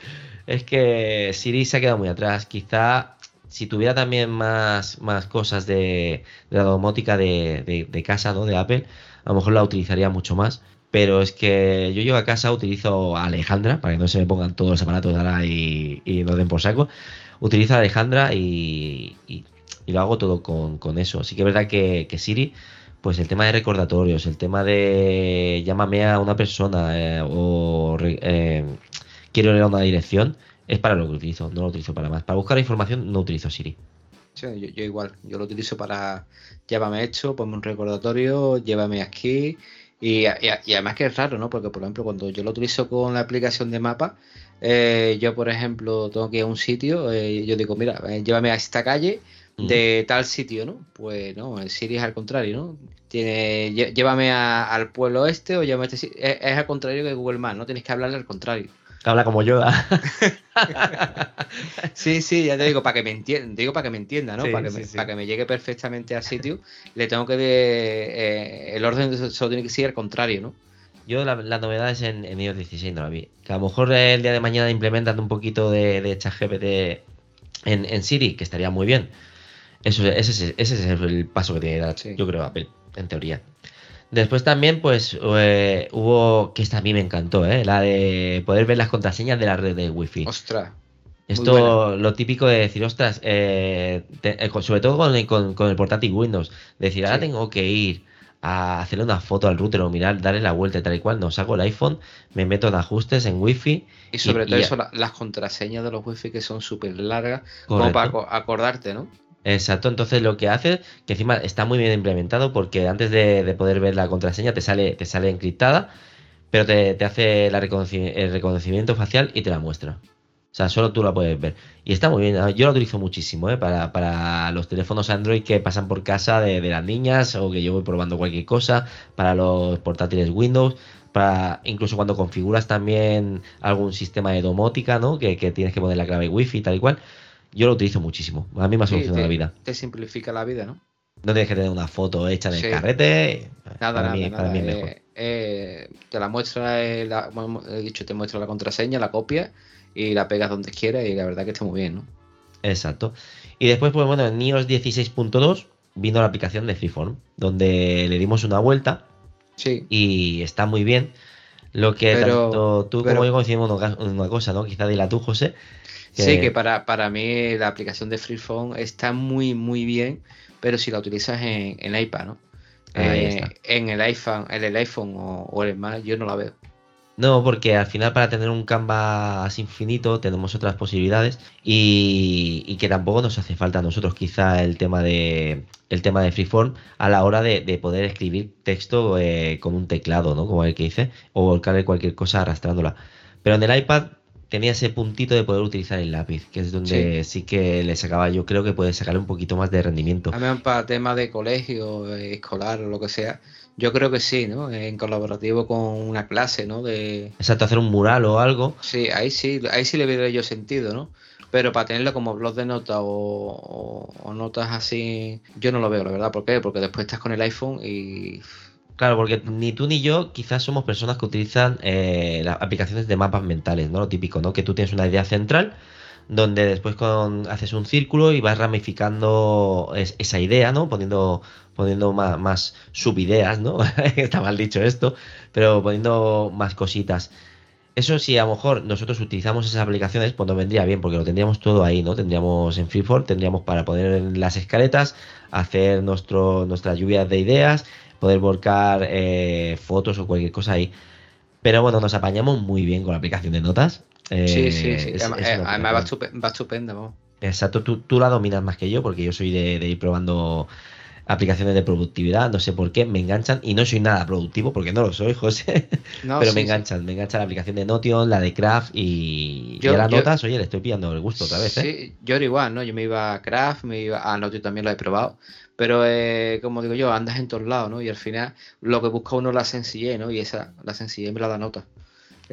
Es que Siri se ha quedado muy atrás. Quizá si tuviera también más, más cosas de, la domótica de, casa, ¿no? De Apple, a lo mejor la utilizaría mucho más. Pero es que yo llego a casa, utilizo a Alejandra, para que no se me pongan todos los aparatos ahora y, y den por saco. Utilizo a Alejandra y, lo hago todo con, eso. Así que es verdad que, Siri, pues el tema de recordatorios, el tema de llámame a una persona eh, o eh, quiero leer una dirección, es para lo que utilizo, no lo utilizo para más. Para buscar información no utilizo Siri. Sí, yo, igual, yo lo utilizo para llévame esto, ponme un recordatorio, llévame aquí. Y, además que es raro, ¿no? Porque, por ejemplo, cuando yo lo utilizo con la aplicación de mapa, eh, yo, por ejemplo, tengo que ir a un sitio, eh, yo digo, mira, eh, llévame a esta calle de tal sitio, ¿no? Pues no, el Siri es al contrario, ¿no? Tiene, llévame al pueblo este o llévame a este es, es, al contrario que Google Maps, ¿no? Tienes que hablarle al contrario habla como Yoda. sí, sí, ya te digo, para que me entienda, digo para que me entienda, ¿no? para, que me, para, que me, llegue perfectamente al sitio, le tengo que eh, el orden solo tiene que ser al contrario, ¿no? Yo la, la novedad es en, en, iOS 16 no la vi. Que a lo mejor el día de mañana implementan un poquito de, de ChatGPT en, en Siri, que estaría muy bien. Eso, ese, ese, es el paso que tiene que dar, yo creo, Apple, en teoría. Después también, pues, eh, hubo, que esta a mí me encantó, ¿eh? La de poder ver las contraseñas de la red de Wi-Fi. Ostras. Esto, lo típico de decir, ostras, eh, sobre todo con, con, el portátil Windows, decir, ahora tengo que ir a hacerle una foto al router o mirar, darle la vuelta y tal y cual. No, saco el iPhone, me meto en ajustes, en wifi. Y sobre todo eso, las contraseñas de los wifi que son súper largas, como para acordarte, ¿no? Exacto, entonces lo que hace, que encima está muy bien implementado porque antes de, poder ver la contraseña te sale, te sale encriptada, pero te, hace el reconocimiento facial y te la muestra. O sea, solo tú la puedes ver. Y está muy bien. Yo lo utilizo muchísimo ¿eh? para, los teléfonos Android que pasan por casa de, las niñas o que yo voy probando cualquier cosa. Para los portátiles Windows. Para incluso cuando configuras también algún sistema de domótica, ¿no? Que, tienes que poner la clave Wi-Fi y tal y cual. Yo lo utilizo muchísimo. A mí me ha solucionado la vida. Te simplifica la vida, ¿no? No tienes que tener una foto hecha en el carrete. Nada, para mí, Para mí es mejor. Eh, eh, te la muestra, la, he dicho, te muestra la contraseña, la copia y la pegas donde quieras y la verdad que está muy bien, ¿no? Exacto. Y después, pues bueno, en iOS 16.2 vino la aplicación de Freeform, donde le dimos una vuelta. Sí. Y está muy bien. Lo que tanto tú como yo coincidimos una, cosa, ¿no? Quizá dila tú, José. Sí, que para, para mí la aplicación de Freeform está muy, muy bien, pero si la utilizas en, en iPad, ¿no? Eh, en el iPhone, en el iPhone o, o el Mac yo no la veo. No, porque al final para tener un canvas infinito tenemos otras posibilidades y, que tampoco nos hace falta a nosotros quizá el tema de el tema de freeform a la hora de, poder escribir texto eh, con un teclado, ¿no? Como el que hice, o volcarle cualquier cosa arrastrándola. Pero en el iPad tenía ese puntito de poder utilizar el lápiz, que es donde sí, que le sacaba, yo creo que puede sacarle un poquito más de rendimiento. También para tema de colegio, eh, escolar o lo que sea, yo creo que sí, ¿no? En colaborativo con una clase, ¿no? De... Exacto, hacer un mural o algo. Sí, ahí sí, ahí sí le veo yo sentido, ¿no? Pero para tenerlo como blog de notas o, notas así, yo no lo veo, la verdad. ¿Por qué? Porque después estás con el iPhone y... Claro, porque ni tú ni yo quizás somos personas que utilizan eh, las aplicaciones de mapas mentales, ¿no? Lo típico, ¿no? Que tú tienes una idea central donde después con, haces un círculo y vas ramificando esa idea, ¿no? Poniendo, poniendo más, más subideas, ¿no? Está mal dicho esto, pero poniendo más cositas. Eso sí, a lo mejor nosotros utilizamos esas aplicaciones, pues nos vendría bien, porque lo tendríamos todo ahí, ¿no? Tendríamos en Freeform, tendríamos para poner las escaletas, hacer nuestro, nuestras lluvias de ideas, poder volcar eh, fotos o cualquier cosa ahí. Pero bueno, nos apañamos muy bien con la aplicación de notas sí, sí, sí. Eh, además, va, estupenda, Exacto, tú, tú, la dominas más que yo porque yo soy de, ir probando aplicaciones de productividad, no sé por qué, me enganchan y no soy nada productivo porque no lo soy, José, pero me enganchan, me engancha la aplicación de Notion, la de Craft y, yo, las notas, oye, le estoy pillando el gusto otra vez. ¿eh? Sí, yo era igual, ¿no? Yo me iba a Craft, me iba a Notion también lo he probado, pero eh, como digo yo, andas en todos lados, ¿no? Y al final lo que busca uno es la sencillez, ¿no? Y esa, la sencillez me la da nota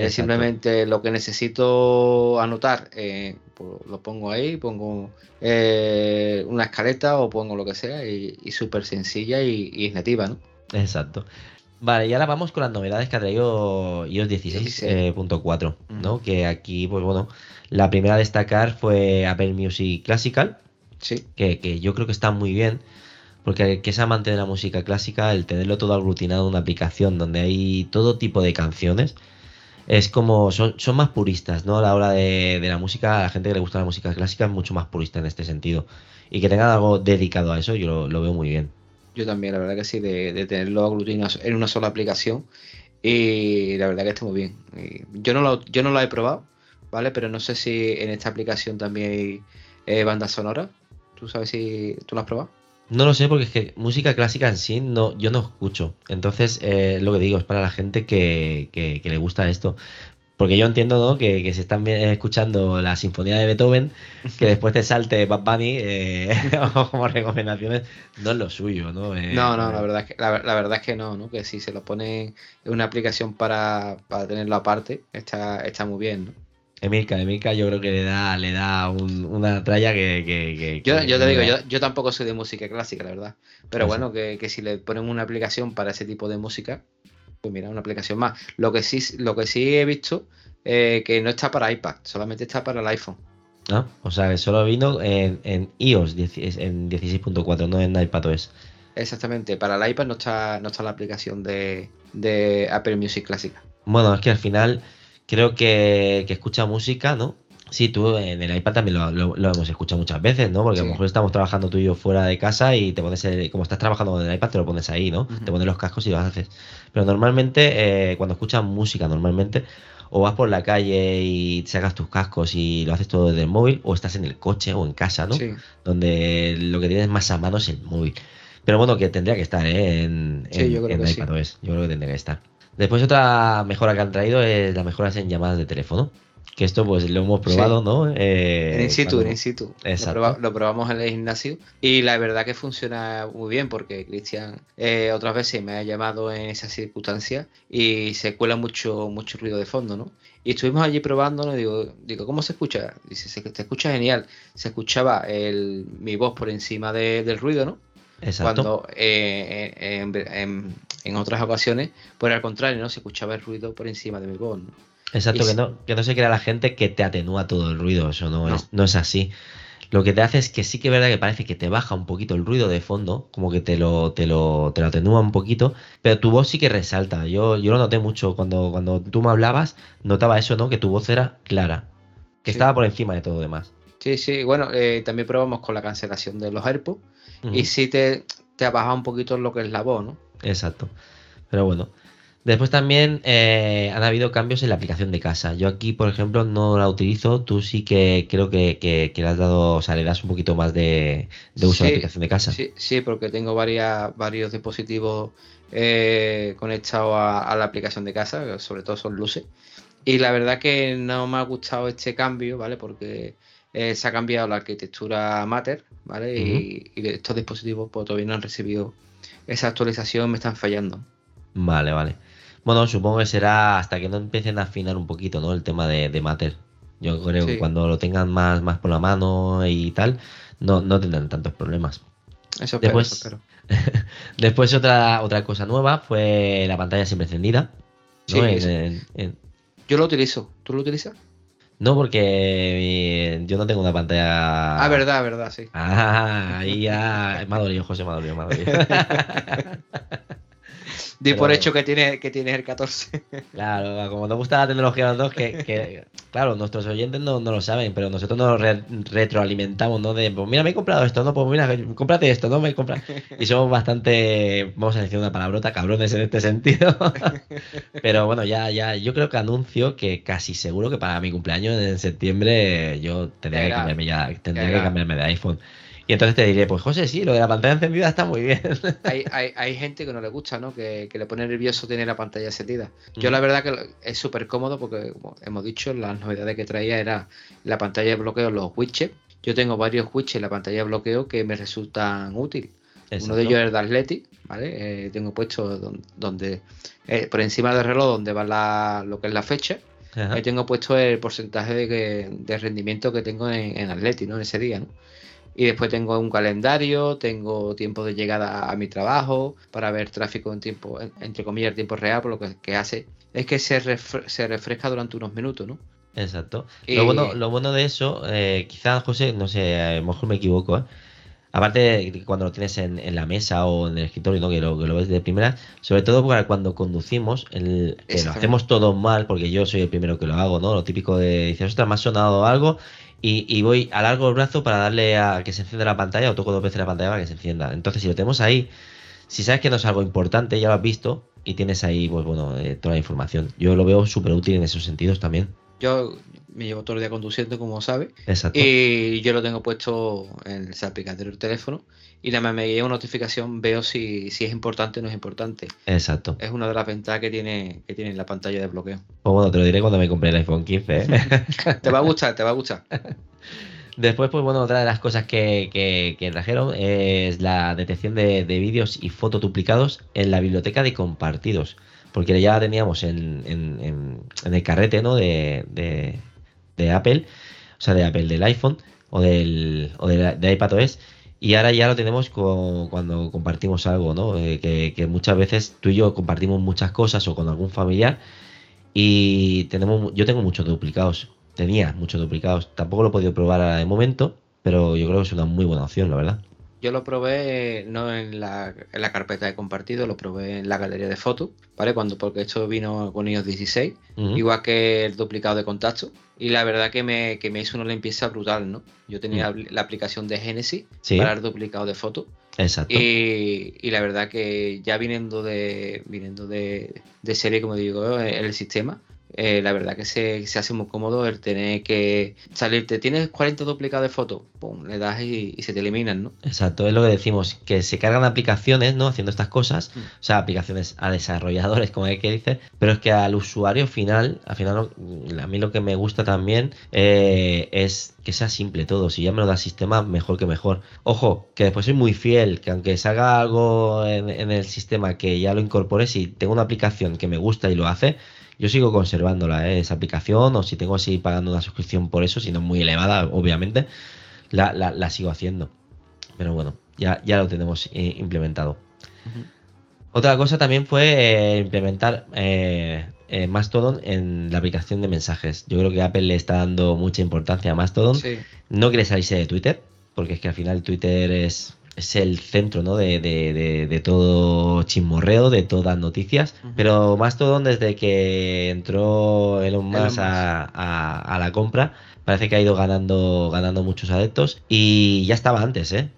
simplemente lo que necesito anotar, eh, pues lo pongo ahí, pongo eh, una escaleta o pongo lo que sea y, súper sencilla y, es nativa, ¿no? Exacto. Vale, y ahora vamos con las novedades que ha traído iOS 16.4, eh, ¿no? Que aquí, pues bueno, la primera a destacar fue Apple Music Classical, sí. que, yo creo que está muy bien, porque que es amante de la música clásica, el tenerlo todo aglutinado en una aplicación donde hay todo tipo de canciones, es como, son, son más puristas, ¿no? A la hora de, la música, a la gente que le gusta la música clásica es mucho más purista en este sentido. Y que tengan algo dedicado a eso, yo lo, veo muy bien. Yo también, la verdad que sí, de, tenerlo aglutinado en una sola aplicación. Y la verdad que está muy bien. yo, no lo, yo no lo he probado, ¿vale? Pero no sé si en esta aplicación también hay eh, bandas sonoras. ¿Tú sabes si tú lo has probado? No lo sé porque es que música clásica en sí no, yo no escucho. Entonces, eh, lo que digo es para la gente que, que, le gusta esto. Porque yo entiendo ¿no? que, que, se están escuchando la sinfonía de Beethoven, que después te salte Bad Bunny eh, como recomendaciones, no es lo suyo, ¿no? Eh, no, no, la verdad, es que, la, verdad es que no, ¿no? Que si se lo pone en una aplicación para, para tenerlo aparte, está, está muy bien, ¿no? Emilka, Emilka yo creo que le da, le da una tralla que... yo, te digo, yo, tampoco soy de música clásica, la verdad. Pero bueno, que, si le ponen una aplicación para ese tipo de música, pues mira, una aplicación más. Lo que sí, lo que sí he visto, eh, que no está para iPad, solamente está para el iPhone. Ah, o sea, que solo vino en, en iOS en 16.4, no en iPadOS. Exactamente, para el iPad no está, no está la aplicación de, de Apple Music clásica. Bueno, es que al final creo que, que escucha música, ¿no? Sí, tú en el iPad también lo, lo- lo hemos escuchado muchas veces, ¿no? Porque a lo mejor estamos trabajando tú y yo fuera de casa y te pones, el- como estás trabajando con el iPad, te lo pones ahí, ¿no? Te pones los cascos y lo haces. Pero normalmente, eh, cuando escuchas música, normalmente, o vas por la calle y te sacas tus cascos y lo haces todo desde el móvil, o estás en el coche o en casa, ¿no? Sí. Donde lo que tienes más a mano es el móvil. Pero bueno, que tendría que estar, ¿eh? En, Sí, en- yo creo en que sí. iPadOS. Yo creo que tendría que estar. Después otra mejora que han traído es las mejoras en llamadas de teléfono. Que esto pues lo hemos probado, ¿no? Eh, en in situ, cuando- en in situ. Lo, Exacto. proba- lo probamos en el gimnasio y la verdad que funciona muy bien porque Cristian eh, otras veces me ha llamado en esas circunstancias y se cuela mucho, mucho ruido de fondo, ¿no? Y estuvimos allí probándolo y digo, digo, ¿cómo se escucha? Dice, se, te escucha genial. Se escuchaba el, mi voz por encima de- del ruido, ¿no? Exacto. Cuando eh, en, en- en otras ocasiones, por al contrario, ¿no? Se escuchaba el ruido por encima de mi voz, ¿no? Exacto, y que no, que no se crea la gente que te atenúa todo el ruido. Eso no, No. Es, no es así. Lo que te hace es que sí que es verdad que parece que te baja un poquito el ruido de fondo, como que te lo, te lo, te lo atenúa un poquito, pero tu voz sí que resalta. Yo, yo lo noté mucho cuando, cuando tú me hablabas, notaba eso, ¿no? Que tu voz era clara, que Sí. estaba por encima de todo lo demás. Sí, sí, bueno, eh, también probamos con la cancelación de los AirPods Y sí te, te ha bajado un poquito lo que es la voz, ¿no? Exacto. Pero bueno. Después también eh, han habido cambios en la aplicación de casa. Yo aquí, por ejemplo, no la utilizo. Tú sí que creo que, que- que le has dado, o sea, le das un poquito más de, de uso a la Sí, aplicación de casa. Sí, sí, porque tengo varias, varios dispositivos eh, conectados a, a la aplicación de casa, sobre todo son luces. Y la verdad que no me ha gustado este cambio, ¿vale? Porque eh, se ha cambiado la arquitectura Matter, ¿vale? y, y estos dispositivos pues, todavía no han recibido esa actualización, me están fallando. Vale, vale. Bueno, supongo que será hasta que no empiecen a afinar un poquito, ¿no? El tema de, de Matter. Yo creo que cuando lo tengan más, más por la mano y tal, no, no tendrán tantos problemas. Eso espero, Después- eso espero. Después otra, otra cosa nueva fue la pantalla siempre encendida. ¿no? Sí, En- eso. en- en- Yo lo utilizo. ¿Tú lo utilizas? No, porque yo no tengo una pantalla. Ah, verdad, verdad, sí. Ah, ahí ya. Me ha dolido, José, me ha dolido, me ha dolido. Di por hecho que tiene, que tiene el 14. Claro, como nos gusta la tecnología a los dos, que, que, claro, nuestros oyentes no, no lo saben, pero nosotros nos re- retroalimentamos, ¿no? De, pues mira, me he comprado esto, no, pues mira, cómprate esto, no me compra. Y somos bastante, vamos a decir una palabrota, cabrones en este sentido. Pero bueno, ya, ya, yo creo que anuncio que casi seguro que para mi cumpleaños en septiembre yo tendría que cambiarme ya, tendría que cambiarme de iPhone. Y entonces te diré, pues José, sí, lo de la pantalla encendida está muy bien. hay, hay, hay gente que no le gusta, ¿no? Que, que le pone nervioso tener la pantalla encendida. Yo la verdad que es súper cómodo porque, como hemos dicho, las novedades que traía era la pantalla de bloqueo, los widgets. Yo tengo varios widgets en la pantalla de bloqueo que me resultan útiles. Uno de ellos es el de Athletic, ¿vale? Eh, tengo puesto don- donde, eh, por encima del reloj donde va la, lo que es la fecha. Ajá. Ahí tengo puesto el porcentaje de, que- de rendimiento que tengo en, en Atleti, ¿no? En ese día, ¿no? Y después tengo un calendario, tengo tiempo de llegada a mi trabajo para ver tráfico en tiempo, en- entre comillas, en tiempo real, por lo que, que hace es que se, refre- se refresca durante unos minutos, ¿no? Exacto. Y- Lo, bueno, lo bueno de eso, eh, quizás, José, no sé, a lo mejor me equivoco, ¿eh? Aparte de cuando lo tienes en, en la mesa o en el escritorio, ¿no? que, lo, que lo ves de primera, sobre todo para cuando conducimos, el, que lo hacemos todo mal, porque yo soy el primero que lo hago, ¿no? Lo típico de, dices, ostras, me ha sonado algo y, voy a largo brazo para darle a que se encienda la pantalla o toco dos veces la pantalla para que se encienda. Entonces, si lo tenemos ahí, si sabes que no es algo importante, ya lo has visto y tienes ahí, pues bueno, eh, toda la información. Yo lo veo súper útil en esos sentidos también. Yo me llevo todo el día conduciendo, como sabes, Exacto. y yo lo tengo puesto en el aplicador del teléfono y nada más me llega una notificación, veo si, si es importante o no es importante. Exacto. Es una de las ventajas que tiene, que tiene la pantalla de bloqueo. Pues bueno, te lo diré cuando me compré el iPhone 15. ¿eh? Te va a gustar, te va a gustar. Después, pues bueno, otra de las cosas que, que- que trajeron es la detección de, de vídeos y fotos duplicados en la biblioteca de compartidos. Porque ya la teníamos en, en- en- en el carrete, ¿no? De, de- de Apple, o sea, de Apple, del iPhone o del o de, la- de iPadOS. Y ahora ya lo tenemos con- cuando compartimos algo, ¿no? Eh, que, que muchas veces tú y yo compartimos muchas cosas o con algún familiar y tenemos, yo tengo muchos duplicados. Tenía muchos duplicados. Tampoco lo he podido probar ahora de momento, pero yo creo que es una muy buena opción, la verdad. Yo lo probé no en la, en la, carpeta de compartido, lo probé en la galería de fotos, ¿vale? Cuando, porque esto vino con iOS 16, igual que el duplicado de contacto. Y la verdad que me, que me hizo una limpieza brutal, ¿no? Yo tenía la aplicación de Genesis para el duplicado de fotos. Exacto. Y, y, la verdad que ya viniendo de viniendo de, de serie, como digo, en el sistema, eh, la verdad que se, hace muy cómodo el tener que salirte. Tienes 40 duplicados de fotos, pum, le das y, se te eliminan, ¿no? Exacto, es lo que decimos, que se cargan aplicaciones, ¿no? Haciendo estas cosas, mm. o sea, aplicaciones a desarrolladores, como hay que decir, pero es que al usuario final, al final, a mí lo que me gusta también eh, es que sea simple todo. Si ya me lo da el sistema, mejor que mejor. Ojo, que después soy muy fiel, que aunque salga algo en, en el sistema que ya lo incorpore, si tengo una aplicación que me gusta y lo hace, yo sigo conservándola, ¿eh? esa aplicación, o si tengo así pagando una suscripción por eso, si no es muy elevada, obviamente, la, sigo haciendo. Pero bueno, ya, ya lo tenemos eh, implementado. Otra cosa también fue eh, implementar Mastodon en la aplicación de mensajes. Yo creo que Apple le está dando mucha importancia a Mastodon. No quiere salirse de Twitter, porque es que al final Twitter es es el centro ¿no? de, de, de, todo chismorreo, de todas noticias. Pero Mastodon, desde que entró Elon Musk, A, a, la compra, parece que ha ido ganando, ganando muchos adeptos. Y ya estaba antes, ¿eh?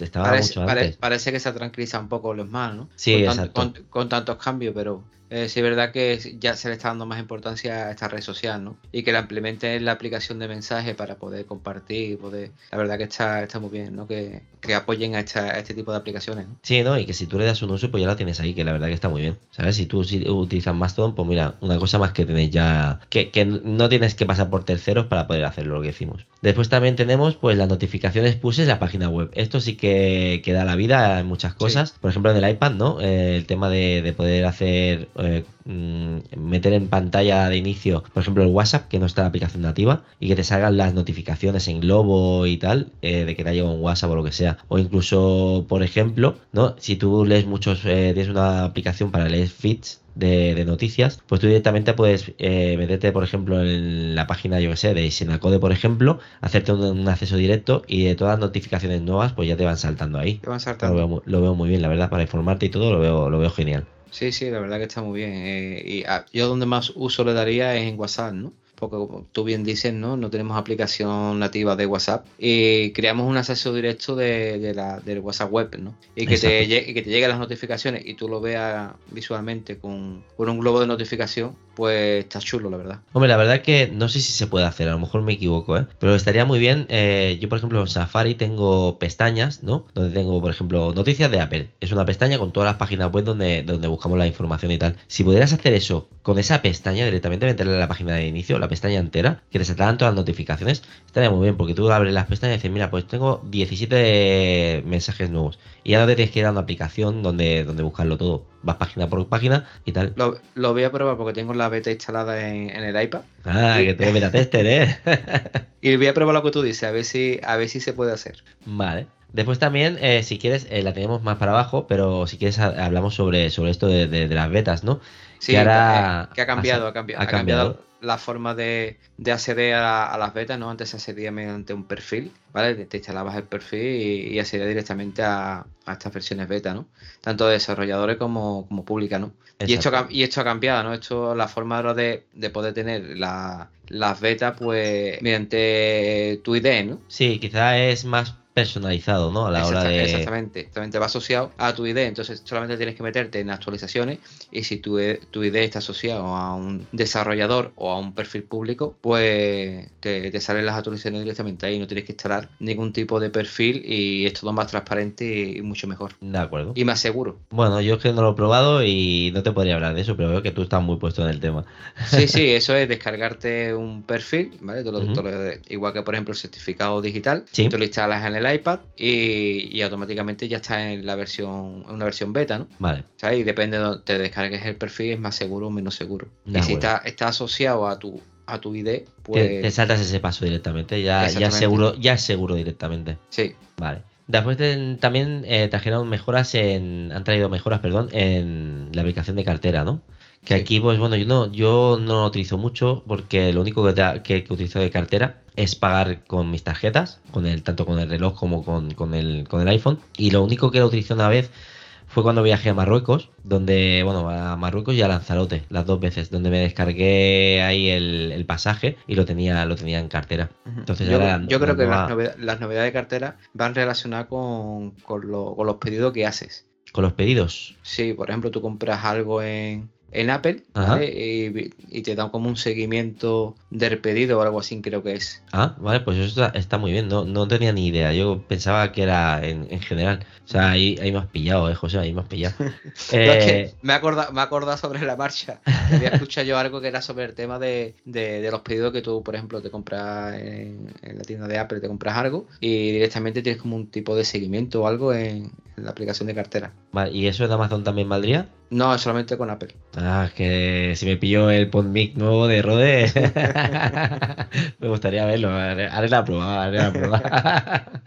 Estaba parece, mucho antes. Parece, que se tranquiliza un poco los más, ¿no? Sí, con, con tantos cambios, pero eh, sí es verdad que ya se le está dando más importancia a esta red social, ¿no? Y que la implemente en la aplicación de mensajes para poder compartir, poder... La verdad que está, está muy bien, ¿no? Que, apoyen a, este tipo de aplicaciones. ¿no? Sí, ¿no? Y que si tú le das un uso, pues ya la tienes ahí, que la verdad que está muy bien. ¿Sabes? Si tú si utilizas Mastodon, pues mira, una cosa más que tenéis ya... Que, que no tienes que pasar por terceros para poder hacerlo, lo que decimos. Después también tenemos, pues, las notificaciones push en la página web. Esto sí que, que da la vida en muchas cosas. Por ejemplo, en el iPad, ¿no? Eh, el tema de, de poder hacer eh, mm, meter en pantalla de inicio, por ejemplo, el WhatsApp, que no está en la aplicación nativa, y que te salgan las notificaciones en globo y tal, eh, de que te ha llegado un WhatsApp o lo que sea. O incluso, por ejemplo, ¿no? Si tú lees muchos, tienes una aplicación para leer feeds de, noticias, pues tú directamente puedes eh, meterte, por ejemplo, en la página, yo que sé, de Sinacode, por ejemplo, hacerte un, acceso directo y de todas las notificaciones nuevas, pues ya te van saltando ahí. Te van saltando. Lo veo, muy bien, la verdad, para informarte y todo, lo veo, lo veo genial. Sí, sí, la verdad que está muy bien. Eh, y ah, yo donde más uso le daría es en WhatsApp, ¿no? porque como tú bien dices, ¿no? No tenemos aplicación nativa de WhatsApp y creamos un acceso directo de, la, del WhatsApp web, ¿no? Y que, te, y que te lleguen las notificaciones y tú lo veas visualmente con, con un globo de notificación pues está chulo, la verdad. Hombre, la verdad que no sé si se puede hacer, a lo mejor me equivoco, ¿eh? Pero estaría muy bien. Eh, yo, por ejemplo, en Safari tengo pestañas, ¿no? Donde tengo, por ejemplo, noticias de Apple. Es una pestaña con todas las páginas web donde, donde buscamos la información y tal. Si pudieras hacer eso con esa pestaña directamente, meterle a la página de inicio, la pestaña entera, que te saltaran todas las notificaciones, estaría muy bien, porque tú abres las pestañas y dices, mira, pues tengo 17 mensajes nuevos. Y ya no te tienes que ir a una aplicación donde, donde buscarlo todo. Vas página por página y tal. Lo, voy a probar porque tengo la beta instalada en, el iPad. Ah, que tengo beta tester, ¿eh? y voy a probar lo que tú dices, a ver si, a ver si se puede hacer. Vale. Después también, eh, si quieres, eh, la tenemos más para abajo, pero si quieres hablamos sobre, sobre esto de, las betas, ¿no? Sí, que, ha cambiado, ha, cambiado, ha cambiado la forma de, acceder a, las betas, ¿no? Antes se accedía mediante un perfil, ¿vale? Te instalabas el perfil y, y accedías directamente a, estas versiones beta, ¿no? Tanto de desarrolladores como, como pública, ¿no? Y esto, y esto ha cambiado, ¿no? Esto, la forma ahora de, de poder tener las betas, pues, mediante tu ID, ¿no? Sí, quizá es más personalizado, ¿no? A la hora de. Exactamente, exactamente, va asociado a tu ID. Entonces solamente tienes que meterte en actualizaciones y si tu, tu ID está asociado a un desarrollador o a un perfil público, pues te, salen las actualizaciones directamente ahí. No tienes que instalar ningún tipo de perfil y es todo más transparente y mucho mejor. De acuerdo. Y más seguro. Bueno, yo es que no lo he probado y no te podría hablar de eso, pero veo que tú estás muy puesto en el tema. Sí, sí, eso es descargarte un perfil, ¿vale? igual que por ejemplo el certificado digital, ¿Sí? tú lo instalas en el iPad y, automáticamente ya está en la versión, en una versión beta, ¿no? Vale. Y depende de donde te descargues el perfil, es más seguro o menos seguro. y si está, está asociado a tu a tu ID, pues. Te, saltas ese paso directamente, ya, ya seguro, ya es seguro directamente. Sí. Vale. Después también eh, trajeron mejoras en. Han traído mejoras, perdón, en la aplicación de cartera, ¿no? Que aquí, pues bueno, yo no, yo no lo utilizo mucho porque lo único que, que, utilizo de cartera es pagar con mis tarjetas, con el, tanto con el reloj como con, con, el, con el iPhone. Y lo único que lo utilizo una vez fue cuando viajé a Marruecos, donde, bueno, a Marruecos y a Lanzarote, las dos veces, donde me descargué ahí el, pasaje y lo tenía, lo tenía en cartera. Entonces yo, yo creo que las, novedades de cartera van relacionadas con, con los pedidos que haces. ¿Con los pedidos? Sí, por ejemplo, tú compras algo en, en Apple y, te dan como un seguimiento del pedido o algo así, creo que es. Ah, vale, pues eso está, muy bien. No, no, tenía ni idea. Yo pensaba que era en, general. O sea, ahí, ahí, me has pillado, ¿eh, José? Ahí me has pillado. Eh, me he acordado, sobre la marcha. Había escuchado yo algo que era sobre el tema de, los pedidos que tú, por ejemplo, te compras en, la tienda de Apple, te compras algo y directamente tienes como un tipo de seguimiento o algo en, la aplicación de cartera. Vale, ¿y eso en Amazon también valdría? No, solamente con Apple. Ah, que si me pillo el PodMic nuevo de Rode, me gustaría verlo. Haré la prueba, haré la prueba.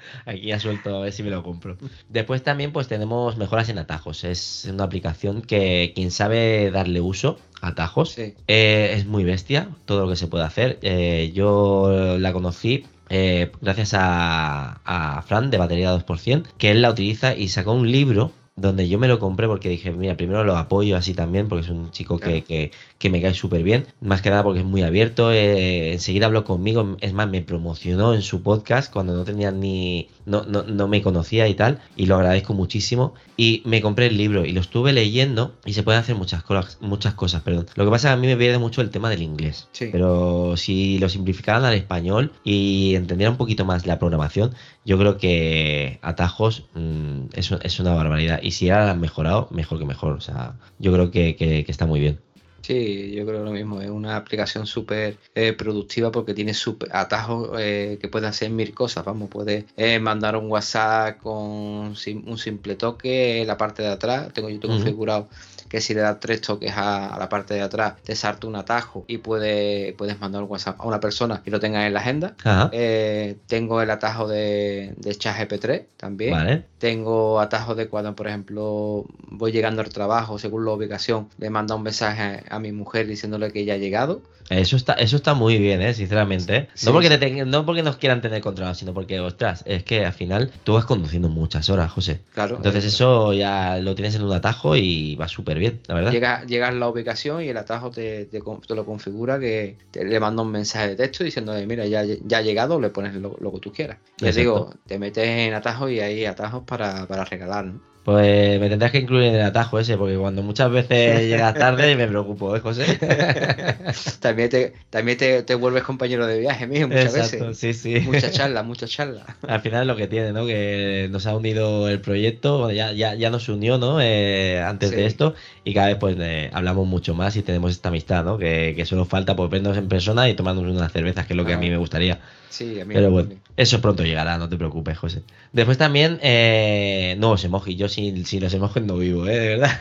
Aquí ya suelto a ver si me lo compro. Después también pues tenemos mejoras en atajos. Es una aplicación que quien sabe darle uso a atajos eh, es muy bestia todo lo que se puede hacer. Eh, yo la conocí eh, gracias a, a, Fran de Batería 2%, que él la utiliza y sacó un libro donde yo me lo compré porque dije, mira, primero lo apoyo así también, porque es un chico que, que, me cae súper bien, más que nada porque es muy abierto, eh, enseguida habló conmigo, es más, me promocionó en su podcast cuando no tenía ni, no, no, no, me conocía y tal, y lo agradezco muchísimo, y me compré el libro y lo estuve leyendo y se pueden hacer muchas, cosas, muchas cosas, perdón. Lo que pasa es que a mí me pierde mucho el tema del inglés, pero si lo simplificaran al español y entendieran un poquito más la programación, yo creo que atajos mm, es, es, una barbaridad. Y si han mejorado, mejor que mejor. O sea, yo creo que, está muy bien. Sí, yo creo lo mismo. Es una aplicación súper eh, productiva porque tiene atajos eh, que puede hacer mil cosas. Vamos, puede eh, mandar un WhatsApp con un simple toque en la parte de atrás. Tengo yo tengo configurado que si le das tres toques a, la parte de atrás, te salta un atajo y puede, puedes mandar un WhatsApp a una persona y lo tengas en la agenda. Eh, tengo el atajo de, de ChatGP3 también. Tengo atajos de cuando, por ejemplo, voy llegando al trabajo, según la ubicación, le manda un mensaje a mi mujer diciéndole que ya ha llegado. Eso está, eso está muy bien, ¿eh? sinceramente. no, porque te no porque nos quieran tener controlado, sino porque, ostras, es que al final tú vas conduciendo muchas horas, José. Claro. Entonces eso ya lo tienes en un atajo y va súper bien, la verdad. Llegas llega a la ubicación y el atajo te, te, lo configura que te, le manda un mensaje de texto diciendo, mira, ya, ya ha llegado, le pones lo, que tú quieras. Y digo, te metes en atajos y hay atajos para, para regalar, ¿no? Pues me tendrás que incluir en el atajo ese, porque cuando muchas veces llegas tarde me preocupo, ¿eh, José? también te, también te, vuelves compañero de viaje mío muchas veces. Sí, sí. Mucha charla, mucha charla. Al final es lo que tiene, ¿no? Que nos ha unido el proyecto, ya, ya, ya nos unió, ¿no? Eh, antes de esto, y cada vez pues eh, hablamos mucho más y tenemos esta amistad, ¿no? Que, que solo falta pues vernos en persona y tomarnos unas cervezas, que es lo que a mí me gustaría. Sí, a mí Pero bueno, eso pronto llegará, no te preocupes, José. Después también, eh, nuevos emojis. Yo sin, sin los emojis no vivo, ¿eh? De verdad.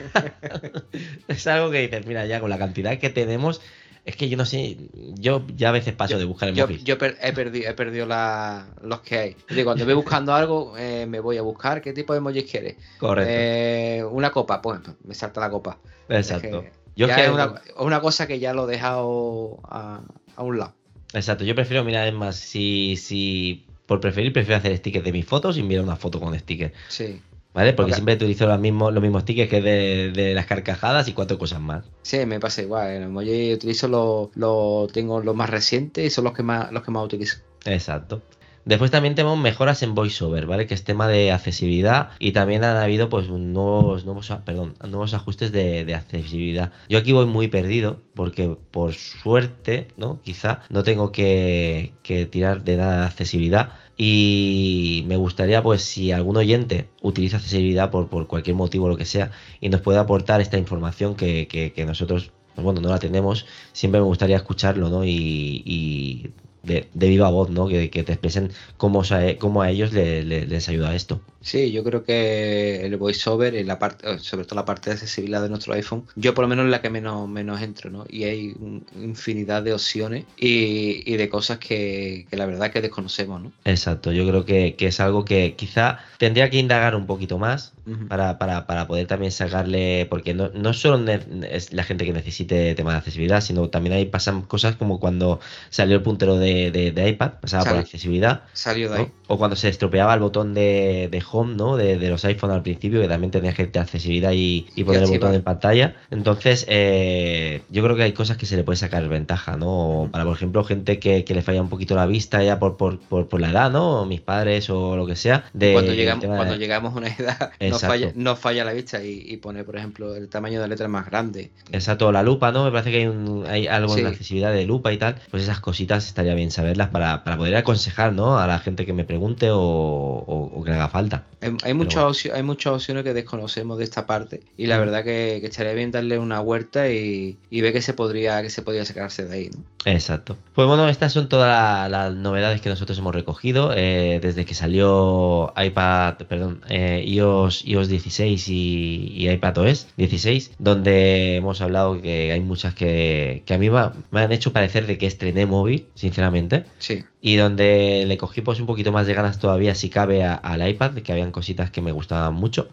es algo que dices, mira, ya con la cantidad que tenemos, es que yo no sé, yo ya a veces paso de buscar emojis. Yo, he perdido, he perdido los que hay. Digo, cuando voy buscando algo, eh, me voy a buscar qué tipo de emojis quieres. Correcto. Eh, una copa, pues me salta la copa. Exacto. yo es, que es una, una, cosa que ya lo he dejado a, a un lado. Exacto, yo prefiero, mirar es más, si, si por preferir, prefiero hacer stickers de mis fotos y mirar una foto con stickers. Sí. ¿Vale? Porque siempre utilizo los mismos, los mismos stickers que de, de las carcajadas y cuatro cosas más. Sí, me pasa igual. En emoji utilizo los, lo, tengo los más recientes y son los que más, los que más utilizo. Exacto. Después también tenemos mejoras en VoiceOver, ¿vale? Que es tema de accesibilidad y también han habido pues nuevos, nuevos, ajustes de, accesibilidad. Yo aquí voy muy perdido porque por suerte, ¿no? Quizá no tengo que, tirar de nada de accesibilidad y me gustaría pues si algún oyente utiliza accesibilidad por, por cualquier motivo o lo que sea y nos puede aportar esta información que, nosotros pues bueno no la tenemos siempre me gustaría escucharlo no y de, viva voz, ¿no? Que, te expresen cómo, cómo a ellos les ayuda esto. Sí, yo creo que el voiceover, en la parte, sobre todo la parte de accesibilidad de nuestro iPhone, yo por lo menos es la que menos, menos entro, ¿no? Y hay infinidad de opciones y, de cosas que, la verdad que desconocemos, ¿no? Exacto, yo creo que, es algo que quizá tendría que indagar un poquito más para, para, poder también sacarle, porque no, no solo es la gente que necesite tema de accesibilidad, sino también ahí pasan cosas como cuando salió el puntero de, iPad, pasaba por accesibilidad. Salió de ahí. O cuando se estropeaba el botón de, de home, ¿no? De, los iPhone al principio, que también tenía gente accesibilidad y, poner el botón en pantalla. Entonces, eh, yo creo que hay cosas que se le puede sacar ventaja, ¿no? Para, por ejemplo, gente que, le falla un poquito la vista ya por, por, por, la edad, ¿no? mis padres o lo que sea. De, cuando llegamos, cuando llegamos a una edad, nos falla, nos falla, la vista y, pone, por ejemplo, el tamaño de letra más grande. Exacto, la lupa, ¿no? Me parece que hay, un, hay algo en la accesibilidad de lupa y tal. Pues esas cositas estaría bien saberlas para, para poder aconsejar, ¿no? A la gente que me pregunte o, que le haga falta. Hay, muchas hay muchas opciones que desconocemos de esta parte y la verdad que, estaría bien darle una huerta y, y, ver que se podría que se podría sacarse de ahí. ¿no? Exacto. Pues bueno, estas son todas las novedades que nosotros hemos recogido eh, desde que salió iPad, perdón, eh, iOS, iOS 16 y, y iPadOS 16, donde hemos hablado que hay muchas que, a mí me, han hecho parecer de que estrené móvil, sinceramente. Sí. Y donde le cogí pues un poquito más de ganas todavía si cabe al iPad, que habían cositas que me gustaban mucho